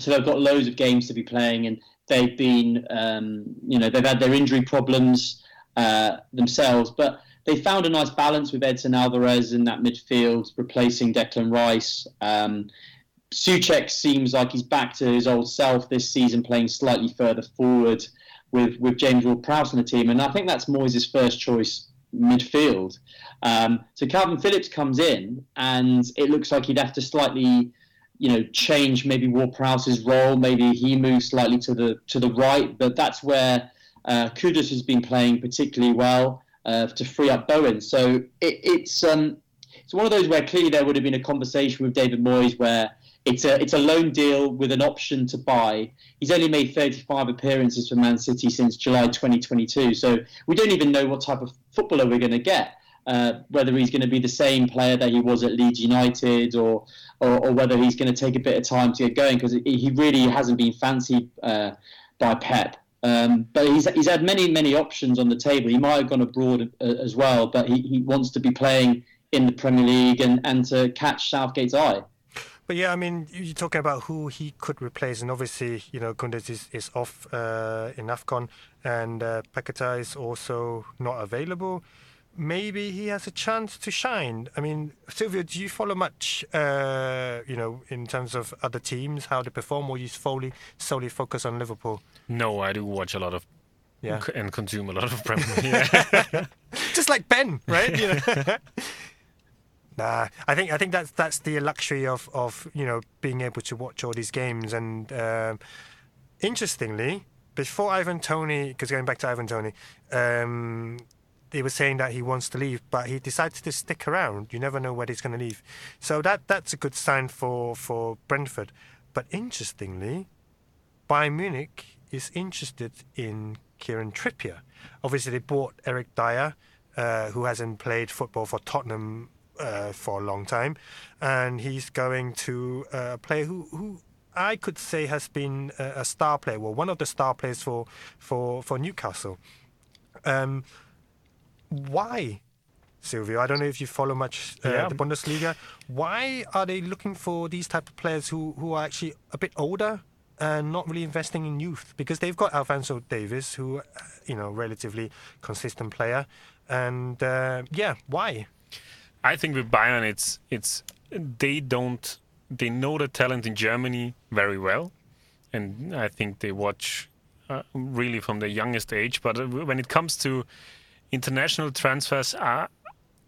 [SPEAKER 5] so they've got loads of games to be playing, and they've been, um, you know, they've had their injury problems uh, themselves, but they found a nice balance with Edson Alvarez in that midfield, replacing Declan Rice. Um, Soucek seems like he's back to his old self this season, playing slightly further forward with with James Ward-Prowse in the team, and I think that's Moyes' first choice midfield. Um, so Kalvin Phillips comes in, and it looks like he'd have to slightly, you know, change maybe Ward-Prowse's role. Maybe he moves slightly to the to the right, but that's where uh, Kudus has been playing particularly well uh, to free up Bowen. So it, it's um, it's one of those where clearly there would have been a conversation with David Moyes where it's a it's a loan deal with an option to buy. He's only made 35 appearances for Man City since July 2022, so we don't even know what type of footballer we're going to get. Uh, whether he's going to be the same player that he was at Leeds United, or or, or whether he's going to take a bit of time to get going, because he really hasn't been fancied uh, by Pep. Um, but he's, he's had many, many options on the table. He might have gone abroad uh, as well, but he, he wants to be playing in the Premier League and, and to catch Southgate's eye.
[SPEAKER 2] But yeah, I mean, you- you're talking about who he could replace, and obviously, you know, Kudus is, is off uh, in AFCON, and uh, Paqueta is also not available. Maybe he has a chance to shine. I mean, Silvio, do you follow much, uh, you know, in terms of other teams, how they perform, or you solely, solely focus on Liverpool?
[SPEAKER 4] No, I do watch a lot of
[SPEAKER 2] Yeah.
[SPEAKER 4] and consume a lot of Premier League.
[SPEAKER 2] just like Ben, right? You know? nah, I think I think that's that's the luxury of of you know being able to watch all these games. And um, interestingly, before Ivan Toney, because going back to Ivan Toney, um, he was saying that he wants to leave, but he decided to stick around. You never know where he's going to leave, so that that's a good sign for for Brentford. But interestingly, Bayern Munich is interested in Kieran Trippier. Obviously, they bought Eric Dier, uh, who hasn't played football for Tottenham uh, for a long time, and he's going to uh, player who, who I could say has been a, a star player, well, one of the star players for for for Newcastle. Um, why? Silvio, I don't know if you follow much uh,
[SPEAKER 4] Yeah.
[SPEAKER 2] the Bundesliga. Why are they looking for these type of players who, who are actually a bit older and not really investing in youth? Because they've got Alphonso Davies, who, uh, you know, relatively consistent player, and uh, yeah, why?
[SPEAKER 4] I think with Bayern, it's it's they don't they know the talent in Germany very well, and I think they watch uh, really from the youngest age. But uh, when it comes to international transfers, uh,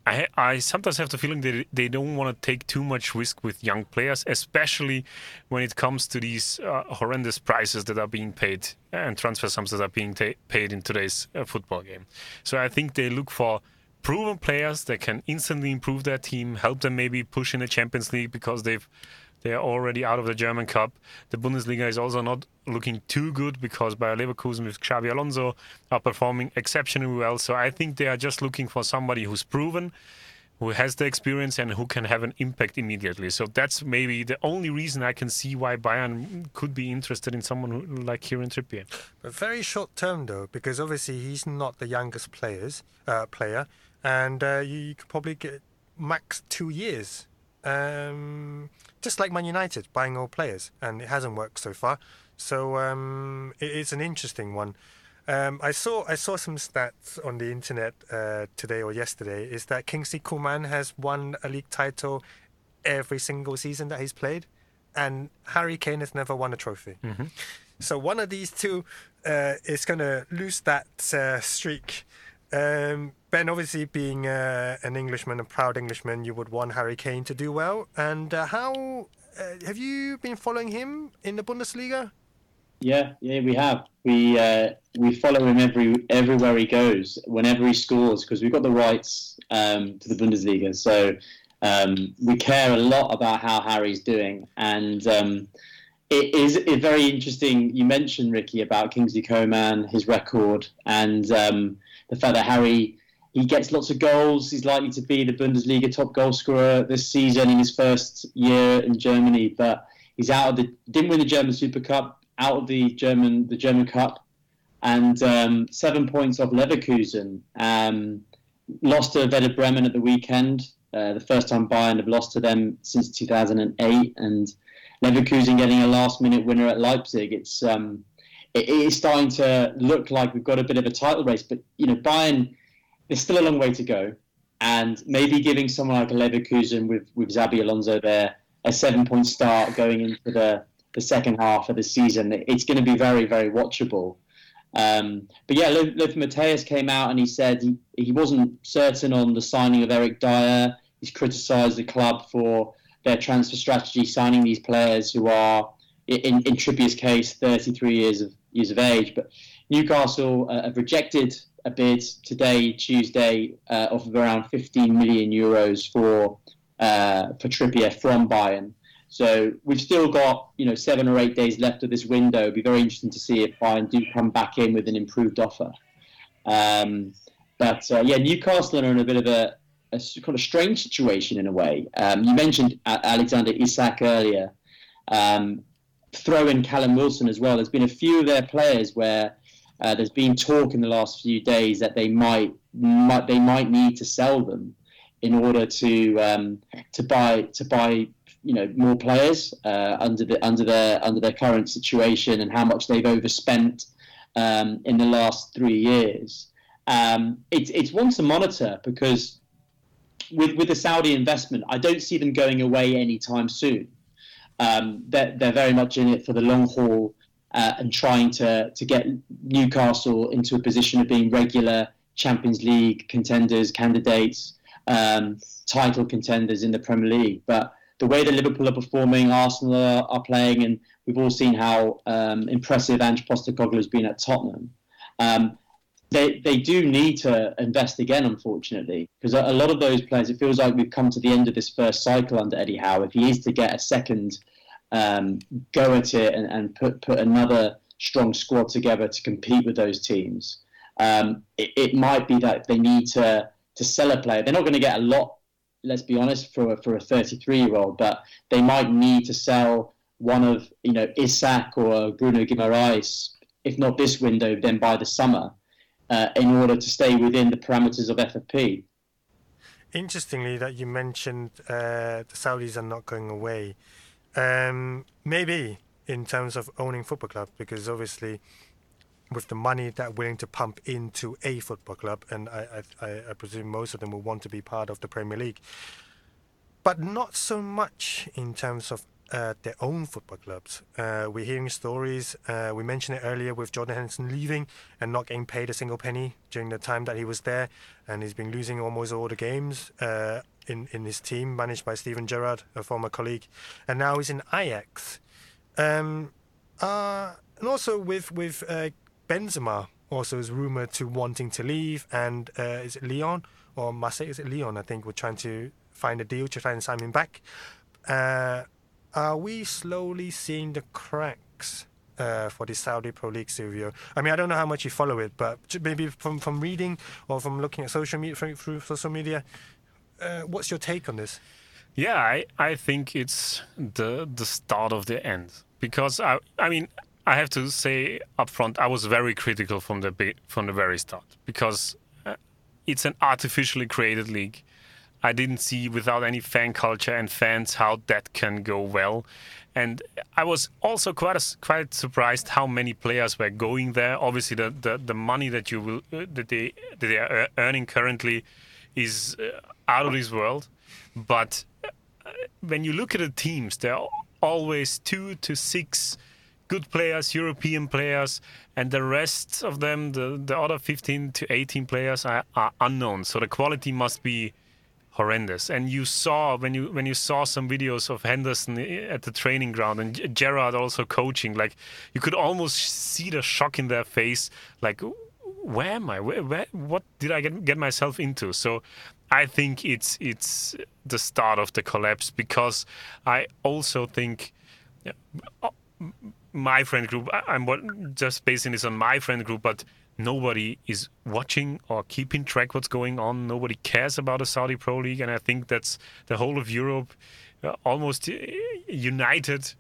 [SPEAKER 4] I I sometimes have the feeling that they don't want to take too much risk with young players, especially when it comes to these uh, horrendous prices that are being paid and transfer sums that are being ta- paid in today's uh, football game. So I think they look for proven players that can instantly improve their team, help them maybe push in the Champions League because they've they are already out of the German Cup. The Bundesliga is also not looking too good because Bayer Leverkusen with Xabi Alonso are performing exceptionally well. So I think they are just looking for somebody who's proven, who has the experience, and who can have an impact immediately. So that's maybe the only reason I can see why Bayern could be interested in someone who, like Kieran Trippier.
[SPEAKER 2] But very short term though, because obviously he's not the youngest players uh, player, and uh, you, you could probably get max two years. Um, just like Man United buying old players, and it hasn't worked so far. So um, it is an interesting one. Um, I saw I saw some stats on the internet uh, today or yesterday. Is that Kingsley Coman has won a league title every single season that he's played, and Harry Kane has never won a trophy. So one of these two uh, is going to lose that uh, streak. Um, ben, obviously being uh, an Englishman, a proud Englishman, you would want Harry Kane to do well. And uh, how uh, have you been following him in the Bundesliga?
[SPEAKER 5] Yeah, yeah, we have. We uh, we follow him every everywhere he goes, whenever he scores, because we've got the rights um, to the Bundesliga. So um, we care a lot about how Harry's doing, and um, it is it's very interesting. You mentioned Ricky about Kingsley Coman, his record, and um, the fact that Harry he gets lots of goals. He's likely to be the Bundesliga top goal scorer this season in his first year in Germany, but he's out of the didn't win the German Super Cup, out of the German the German Cup, and um, seven points off Leverkusen. Um, lost to Werder Bremen at the weekend. Uh, the first time Bayern have lost to them since 2008, and Leverkusen getting a last-minute winner at Leipzig. It's um, it, is starting to look like we've got a bit of a title race, but you know Bayern, there's still a long way to go, and maybe giving someone like Leverkusen with with Xabi Alonso there a seven-point start going into the the second half of the season, it's going to be very very watchable. Um, but yeah, Liv Matthäus came out and he said he, he wasn't certain on the signing of Eric Dier. He's criticised the club for their transfer strategy, signing these players who are, in, in Trippier's case, 33 years of years of age. But Newcastle uh, have rejected a bid today, Tuesday, uh, of around 15 million euros for uh, for Trippier from Bayern. So we've still got you know seven or eight days left of this window. It'll be very interesting to see if Bayern do come back in with an improved offer. Um, but uh, yeah, Newcastle are in a bit of a, a, kind of strange situation in a way. Um, you mentioned Alexander Isak earlier. Um, throw in Callum Wilson as well. There's been a few of their players where uh, there's been talk in the last few days that they might, might they might need to sell them in order to um, to buy to buy you know more players uh, under the under their under their current situation and how much they've overspent um, in the last three years. Um, it's it's one to monitor because with with the Saudi investment, I don't see them going away anytime soon. Um, they're, they're very much in it for the long haul uh, and trying to to get Newcastle into a position of being regular Champions League contenders, candidates, um, title contenders in the Premier League. But the way that Liverpool are performing, Arsenal are, are playing, and we've all seen how um, impressive Ange Postecoglou has been at Tottenham. Um, they, they do need to invest again, unfortunately, because a, a lot of those players, it feels like we've come to the end of this first cycle under Eddie Howe. If he is to get a second um, go at it and, and put, put another strong squad together to compete with those teams, um, it, it might be that they need to, to sell a player. They're not going to get a lot, let's be honest, for, a- for a 33 year old, but they might need to sell one of, you know, Isak or Bruno Guimaraes, if not this window, then by the summer uh, in order to stay within the parameters of FFP.
[SPEAKER 2] Interestingly, that you mentioned uh, the Saudis are not going away. Um, maybe in terms of owning football club, because obviously with the money that willing to pump into a football club, and I, I, I presume most of them will want to be part of the Premier League, but not so much in terms of uh, their own football clubs. Uh, we're hearing stories. Uh, we mentioned it earlier with Jordan Henderson leaving and not getting paid a single penny during the time that he was there, and he's been losing almost all the games uh, in in his team, managed by Steven Gerrard, a former colleague, and now he's in Ajax. Um, uh, and also with with uh, Benzema, also is rumored to wanting to leave, and uh, is it Lyon or Marseille? Is it Lyon? I think we're trying to find a deal to try and sign him back. Uh, are we slowly seeing the cracks uh, for the Saudi Pro League, Silvio? I mean, I don't know how much you follow it, but maybe from, from reading or from looking at social media through social media, uh, what's your take on this?
[SPEAKER 4] Yeah, I, I think it's the the start of the end because I I mean I have to say up front I was very critical from the from the very start because uh, it's an artificially created league. I didn't see without any fan culture and fans how that can go well, and I was also quite a, quite surprised how many players were going there. Obviously, the the, the money that you will uh, that they that they are uh, earning currently is uh, out of this world, but when you look at the teams, there are always two to six good players, European players, and the rest of them, the, the other 15 to 18 players, are, are unknown. So the quality must be horrendous. And you saw when you when you saw some videos of Henderson at the training ground and Gerrard also coaching, like you could almost see the shock in their face, like where am I? Where, where what did I get, get myself into? So I think it's it's the start of the collapse because I also think my friend group. I'm just basing this on my friend group, but nobody is watching or keeping track what's going on. Nobody cares about the Saudi Pro League, and I think that's the whole of Europe uh, almost uh, united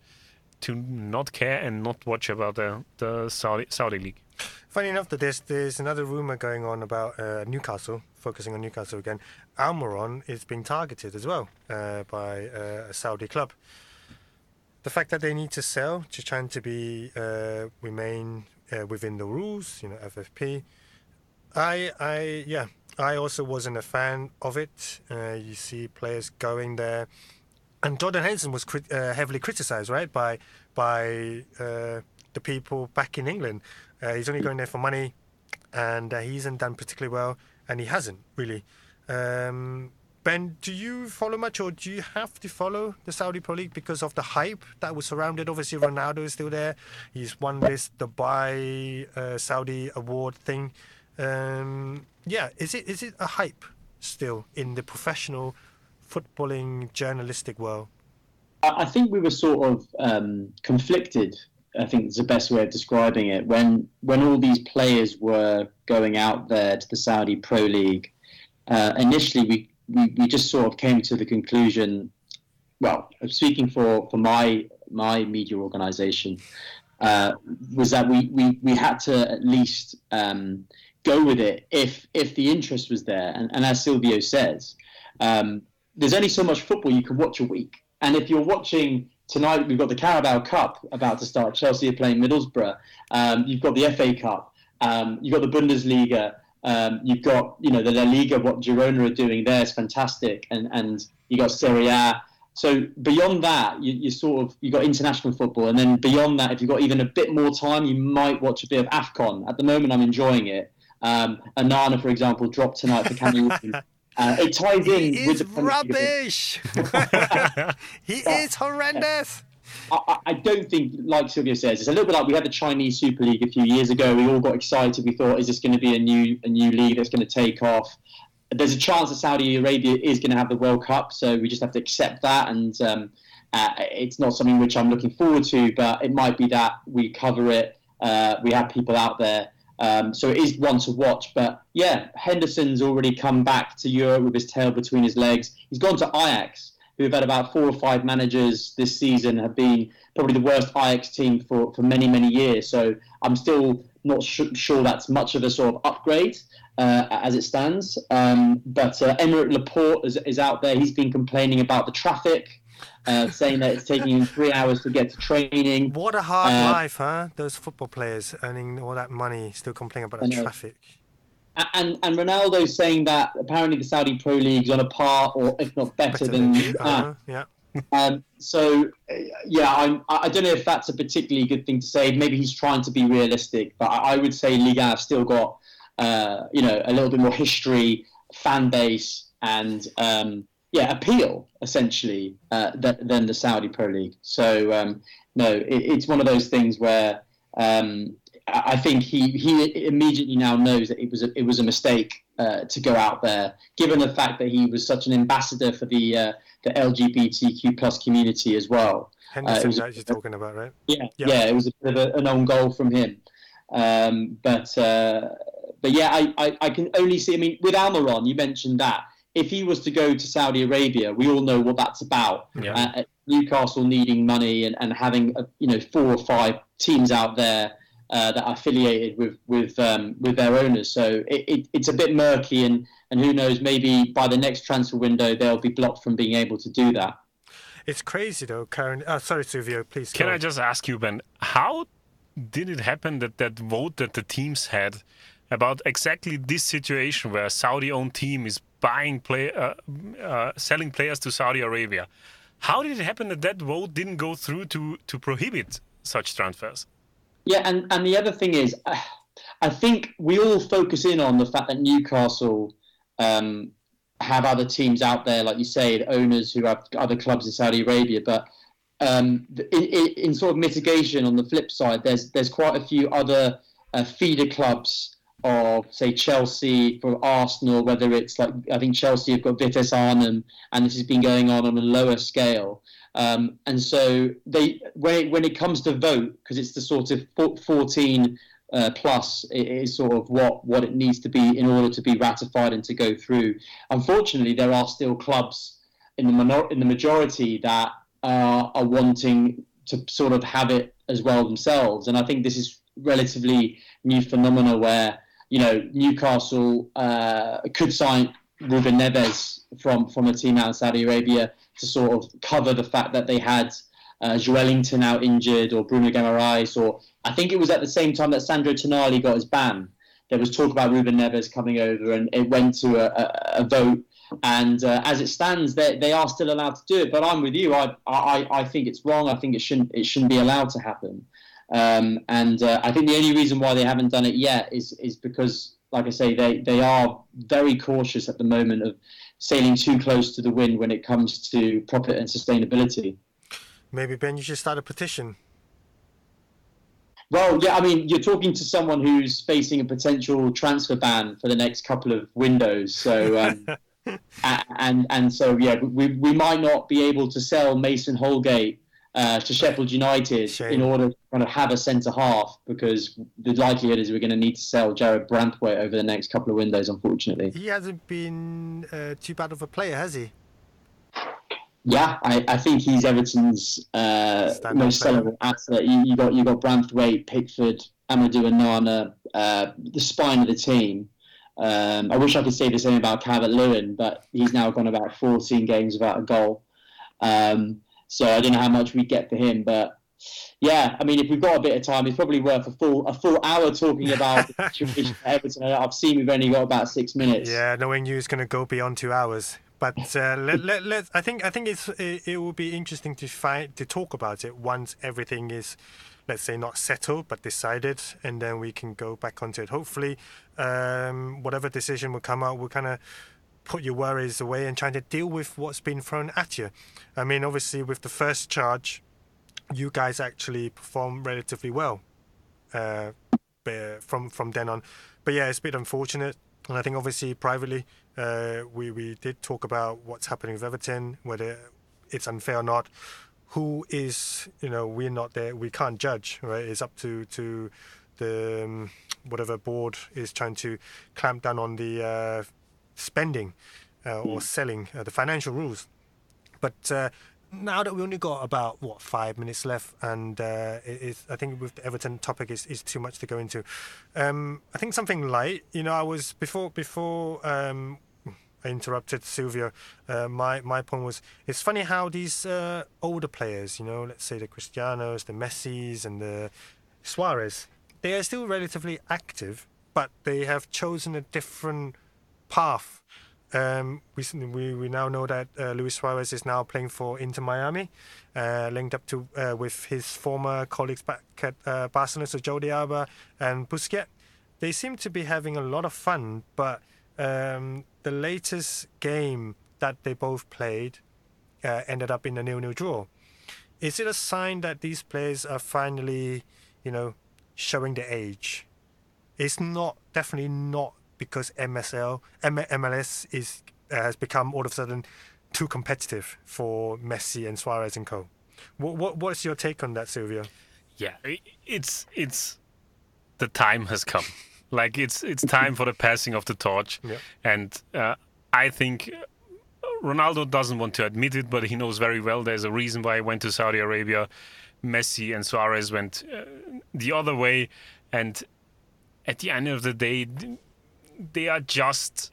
[SPEAKER 4] to not care and not watch about the the Saudi Saudi League.
[SPEAKER 2] Funny enough, that there's there's another rumor going on about uh, Newcastle, focusing on Newcastle again. Almiron is being targeted as well uh, by uh, a Saudi club. The fact that they need to sell, just trying to be uh, remain uh, within the rules, you know, FFP. I I yeah, I also wasn't a fan of it. You see players going there, and Jordan Henderson was crit- heavily criticised, right, by by the people back in England. Uh, he's only going there for money, and uh, he hasn't done particularly well, and he hasn't really. Um, ben, do you follow much, or do you have to follow the Saudi Pro League because of the hype that was surrounded? Obviously, Ronaldo is still there. He's won this Dubai uh, Saudi Award thing. Um, yeah, is it is it a hype still in the professional footballing journalistic world?
[SPEAKER 5] I think we were sort of um, conflicted I think it's the best way of describing it. When when all these players were going out there to the Saudi Pro League, uh, initially we, we, we just sort of came to the conclusion. Well, speaking for, for my my media organisation, uh, was that we, we, we had to at least um, go with it if if the interest was there. And, and as Silvio says, um, there's only so much football you can watch a week. And if you're watching tonight we've got the Carabao Cup about to start. Chelsea are playing Middlesbrough. Um, you've got the FA Cup. Um, you've got the Bundesliga. Um, you've got you know the La Liga. What Girona are doing there is fantastic, and and you got Serie A. So beyond that, you, you sort of you got international football, and then beyond that, if you've got even a bit more time, you might watch a bit of Afcon. At the moment, I'm enjoying it. Um, Onana, for example, dropped tonight for Cameroon. Uh, it ties in
[SPEAKER 2] he
[SPEAKER 5] with
[SPEAKER 2] is
[SPEAKER 5] the
[SPEAKER 2] rubbish. he is horrendous.
[SPEAKER 5] I, I, don't think, like Silvio says, it's a little bit like we had the Chinese Super League a few years ago. We all got excited. We thought, is this going to be a new a new league that's going to take off? There's a chance that Saudi Arabia is going to have the World Cup, so we just have to accept that. And um, uh, it's not something which I'm looking forward to, but it might be that we cover it. Uh, we have people out there um, so it is one to watch. But yeah, Henderson's already come back to Europe with his tail between his legs. He's gone to Ajax, who have had about four or five managers this season, have been probably the worst Ajax team for, for many, many years. So I'm still not sh- sure that's much of a sort of upgrade. Uh, as it stands, um, but uh, Aymeric Laporte is, is out there. He's been complaining about the traffic uh, saying that it's taking him three hours to get to training.
[SPEAKER 2] What a hard
[SPEAKER 5] Uh,
[SPEAKER 2] life, huh? Those football players earning all that money, still complaining about the traffic.
[SPEAKER 5] And and Ronaldo's saying that apparently the Saudi Pro League's on a par, or if not better,
[SPEAKER 2] Better
[SPEAKER 5] than
[SPEAKER 2] than uh, yeah.
[SPEAKER 5] um, so yeah, I'm, I I don't know if that's a particularly good thing to say. Maybe he's trying to be realistic, but I, I would say Liga have still got uh, you know a little bit more history, fan base, and um, yeah, appeal essentially uh, th- than the Saudi Pro League. So um, no, it, it's one of those things where um, I think he he immediately now knows that it was a, it was a mistake uh, to go out there, given the fact that he was such an ambassador for the uh, the LGBTQ plus community as well.
[SPEAKER 2] Henderson
[SPEAKER 5] was-
[SPEAKER 2] that you're talking about, right?
[SPEAKER 5] Yeah,
[SPEAKER 2] Yeah.
[SPEAKER 5] yeah, it was a bit of a, an own goal from him. Um, but uh, but yeah, I, I, I can only see. I mean, with Almiron, you mentioned that if he was to go to Saudi Arabia, we all know what that's about.
[SPEAKER 2] Yeah.
[SPEAKER 5] Uh, Newcastle needing money and, and having uh, you know four or five teams out there uh, that are affiliated with with um, with their owners. So it, it, it's a bit murky, and and who knows? Maybe by the next transfer window, they'll be blocked from being able to do that.
[SPEAKER 2] It's crazy though, Karen. Oh, sorry, Silvio, please.
[SPEAKER 4] Can
[SPEAKER 2] go
[SPEAKER 4] I just ask you, Ben, how did it happen that that vote that the teams had about exactly this situation where a Saudi-owned team is buying play, uh, uh, selling players to Saudi Arabia? How did it happen that that vote didn't go through to to prohibit such transfers?
[SPEAKER 5] Yeah, and, and the other thing is, uh, I think we all focus in on the fact that Newcastle um, have other teams out there, like you say, owners who have other clubs in Saudi Arabia. But um, in, in, in sort of mitigation, on the flip side, there's there's quite a few other uh, feeder clubs of say Chelsea for Arsenal, whether it's like I think Chelsea have got Vitesse Arnhem, and this has been going on on a lower scale. Um, and so they when it, when it comes to vote, because it's the sort of 14 uh, plus is sort of what what it needs to be in order to be ratified and to go through. Unfortunately, there are still clubs in the minor- in the majority that uh, are wanting to sort of have it as well themselves. And I think this is relatively new phenomena where you know Newcastle uh, could sign Ruben Neves from from a team out in Saudi Arabia to sort of cover the fact that they had uh, Joelinton out injured or Bruno Guimaraes or I think it was at the same time that Sandro Tonali got his ban. There was talk about Ruben Neves coming over, and it went to a, a, a vote. And uh, as it stands, they, they are still allowed to do it. But I'm with you. I, I, I think it's wrong. I think it shouldn't it shouldn't be allowed to happen. Um, and uh, I think the only reason why they haven't done it yet is is because, like I say, they, they are very cautious at the moment of sailing too close to the wind when it comes to profit and sustainability.
[SPEAKER 2] Maybe Ben, you should start a petition.
[SPEAKER 5] Well, yeah, I mean, you're talking to someone who's facing a potential transfer ban for the next couple of windows. So, um, and and so yeah, we we might not be able to sell Mason Holgate uh, to Sheffield United
[SPEAKER 2] Shame.
[SPEAKER 5] in order to kind of have a centre half because the likelihood is we're going to need to sell Jarrad Branthwaite over the next couple of windows, unfortunately.
[SPEAKER 2] He hasn't been uh, too bad of a player, has he?
[SPEAKER 5] Yeah, I, I think he's Everton's uh, most sellable asset. You, you got you got Branthwaite, Pickford, Amadou Onana, uh, the spine of the team. Um, I wish I could say the same about Calvert Lewin, but he's now gone about 14 games without a goal. Um, so I don't know how much we get for him, but yeah, I mean, if we've got a bit of time, it's probably worth a full a full hour talking about the situation Everton. I've seen we've only got about six minutes.
[SPEAKER 2] Yeah, knowing you is going to go beyond two hours. But uh, let, let, let, I think I think it's it, it will be interesting to find to talk about it once everything is, let's say, not settled but decided, and then we can go back onto it. Hopefully, um, whatever decision will come out we'll kind of put your worries away and try to deal with what's been thrown at you. I mean, obviously, with the first charge, you guys actually performed relatively well uh, from from then on. But yeah, it's a bit unfortunate, and I think obviously privately, uh, we we did talk about what's happening with Everton, whether it's unfair or not. Who is you know we're not there, we can't judge, right? It's up to to the um, whatever board is trying to clamp down on the uh, spending uh, or selling uh, the financial rules. But uh, now that we only got about what five minutes left, and uh, it I think with the Everton topic is, is too much to go into. Um, I think something light. You know, I was before before um, I interrupted Silvio. Uh, my my point was it's funny how these uh, older players, you know, let's say the Cristianos, the Messis, and the Suarez, they are still relatively active, but they have chosen a different path um, we, we we now know that uh, Luis Suarez is now playing for Inter Miami, uh, linked up to uh, with his former colleagues back at uh, Barcelona, so Jordi Alba and Busquets. They seem to be having a lot of fun, but um, the latest game that they both played uh, ended up in a nil-nil draw. Is it a sign that these players are finally, you know, showing their age? It's not definitely not because MSL M- MLS is uh, has become all of a sudden too competitive for Messi and Suarez and co. What, what what's your take on that, Silvio?
[SPEAKER 4] Yeah, it's it's the time has come. Like it's it's time for the passing of the torch,
[SPEAKER 2] Yeah.
[SPEAKER 4] and uh, I think Ronaldo doesn't want to admit it, but he knows very well there's a reason why he went to Saudi Arabia. Messi and Suarez went uh, the other way, and at the end of the day, they are just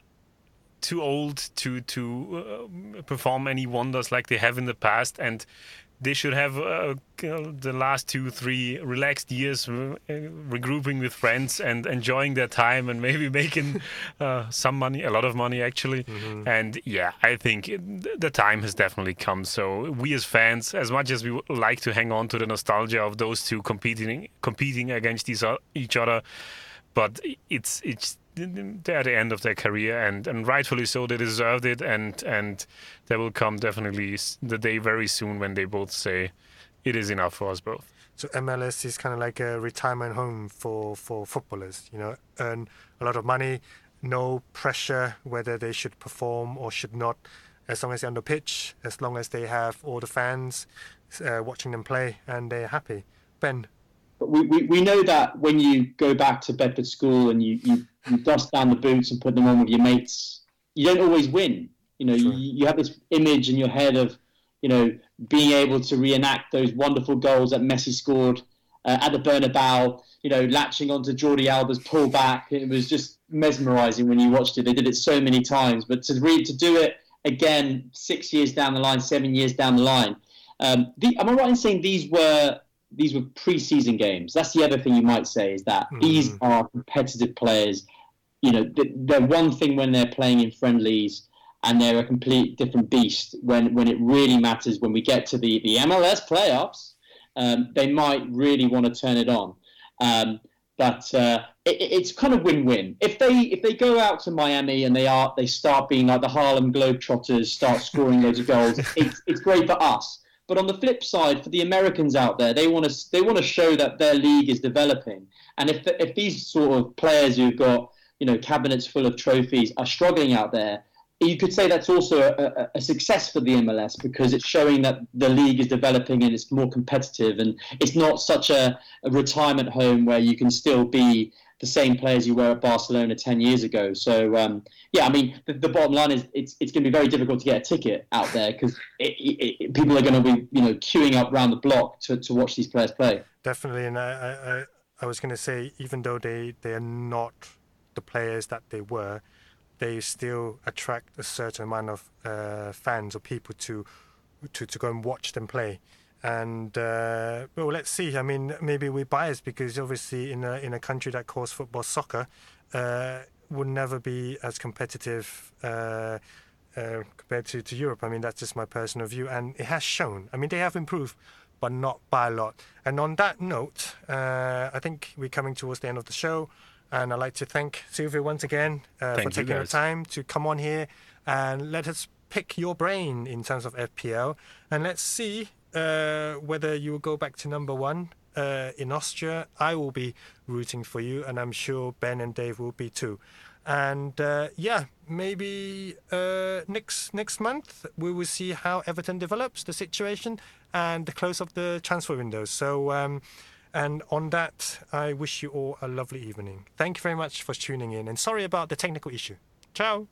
[SPEAKER 4] too old to to uh, perform any wonders like they have in the past, and they should have uh, the last two, three relaxed years uh, regrouping with friends and enjoying their time and maybe making uh, some money, a lot of money actually. And yeah, I think it, the time has definitely come. So we as fans, as much as we like to hang on to the nostalgia of those two competing competing against each other, but it's it's they're at the end of their career and, and rightfully so they deserved it and and there will come definitely the day very soon when they both say it is enough for us both
[SPEAKER 2] So MLS is kind of like a retirement home for for footballers. You know, earn a lot of money, no pressure whether they should perform or should not, as long as they're on the pitch, as long as they have all the fans uh, watching them play and they're happy. Ben,
[SPEAKER 5] But we, we, we know that when you go back to Bedford School and you, you, you dust down the boots and put them on with your mates, you don't always win. You know, you, you have this image in your head of, you know, being able to reenact those wonderful goals that Messi scored uh, at the Bernabeu, you know, latching onto Jordi Alba's pullback. It was just mesmerizing when you watched it. They did it so many times, but to read to do it again six years down the line, seven years down the line. Um, the, am I right in saying these were these were pre-season games? That's the other thing you might say is that these
[SPEAKER 2] Mhm.
[SPEAKER 5] are competitive players. You know, they're one thing when they're playing in friendlies, and they're a complete different beast when when it really matters. When we get to the the MLS playoffs, um, they might really want to turn it on. Um, but uh, it, it's kind of win-win. If they if they go out to Miami and they are they start being like the Harlem Globetrotters, start scoring loads of goals, it's, it's great for us. But on the flip side, for the Americans out there, they want to they want to show that their league is developing. And if if these sort of players who've got you know cabinets full of trophies are struggling out there, you could say that's also a, a, success for the MLS because it's showing that the league is developing and it's more competitive and it's not such a, a retirement home where you can still be the same players you were at Barcelona 10 years ago. So, um, yeah, I mean, the, the bottom line is it's, it's going to be very difficult to get a ticket out there because people are going to be, you know, queuing up round the block to, to watch these players play.
[SPEAKER 2] definitely, and I I, I, I was going to say even though they they are not the players that they were, they still attract a certain amount of uh, fans or people to to to go and watch them play. And uh, well, let's see. I mean, maybe we're biased because obviously in a in a country that calls football soccer, uh, would never be as competitive. Uh, uh, compared to, to Europe. I mean, that's just my personal view, and it has shown. I mean, they have improved, but not by a lot. And on that note, uh, I think we're coming towards the end of the show, and I'd like to thank Silvio once again uh, for taking the time to come on here and let us pick your brain in terms of FPL, and let's see uh, whether you will go back to number one. Uh, in Austria, I will be rooting for you, and I'm sure Ben and Dave will be too. And uh, yeah, maybe uh, next next month we will see how Everton develops the situation and the close of the transfer window. So, um, and on that, I wish you all a lovely evening. Thank you very much for tuning in, and sorry about the technical issue. Ciao.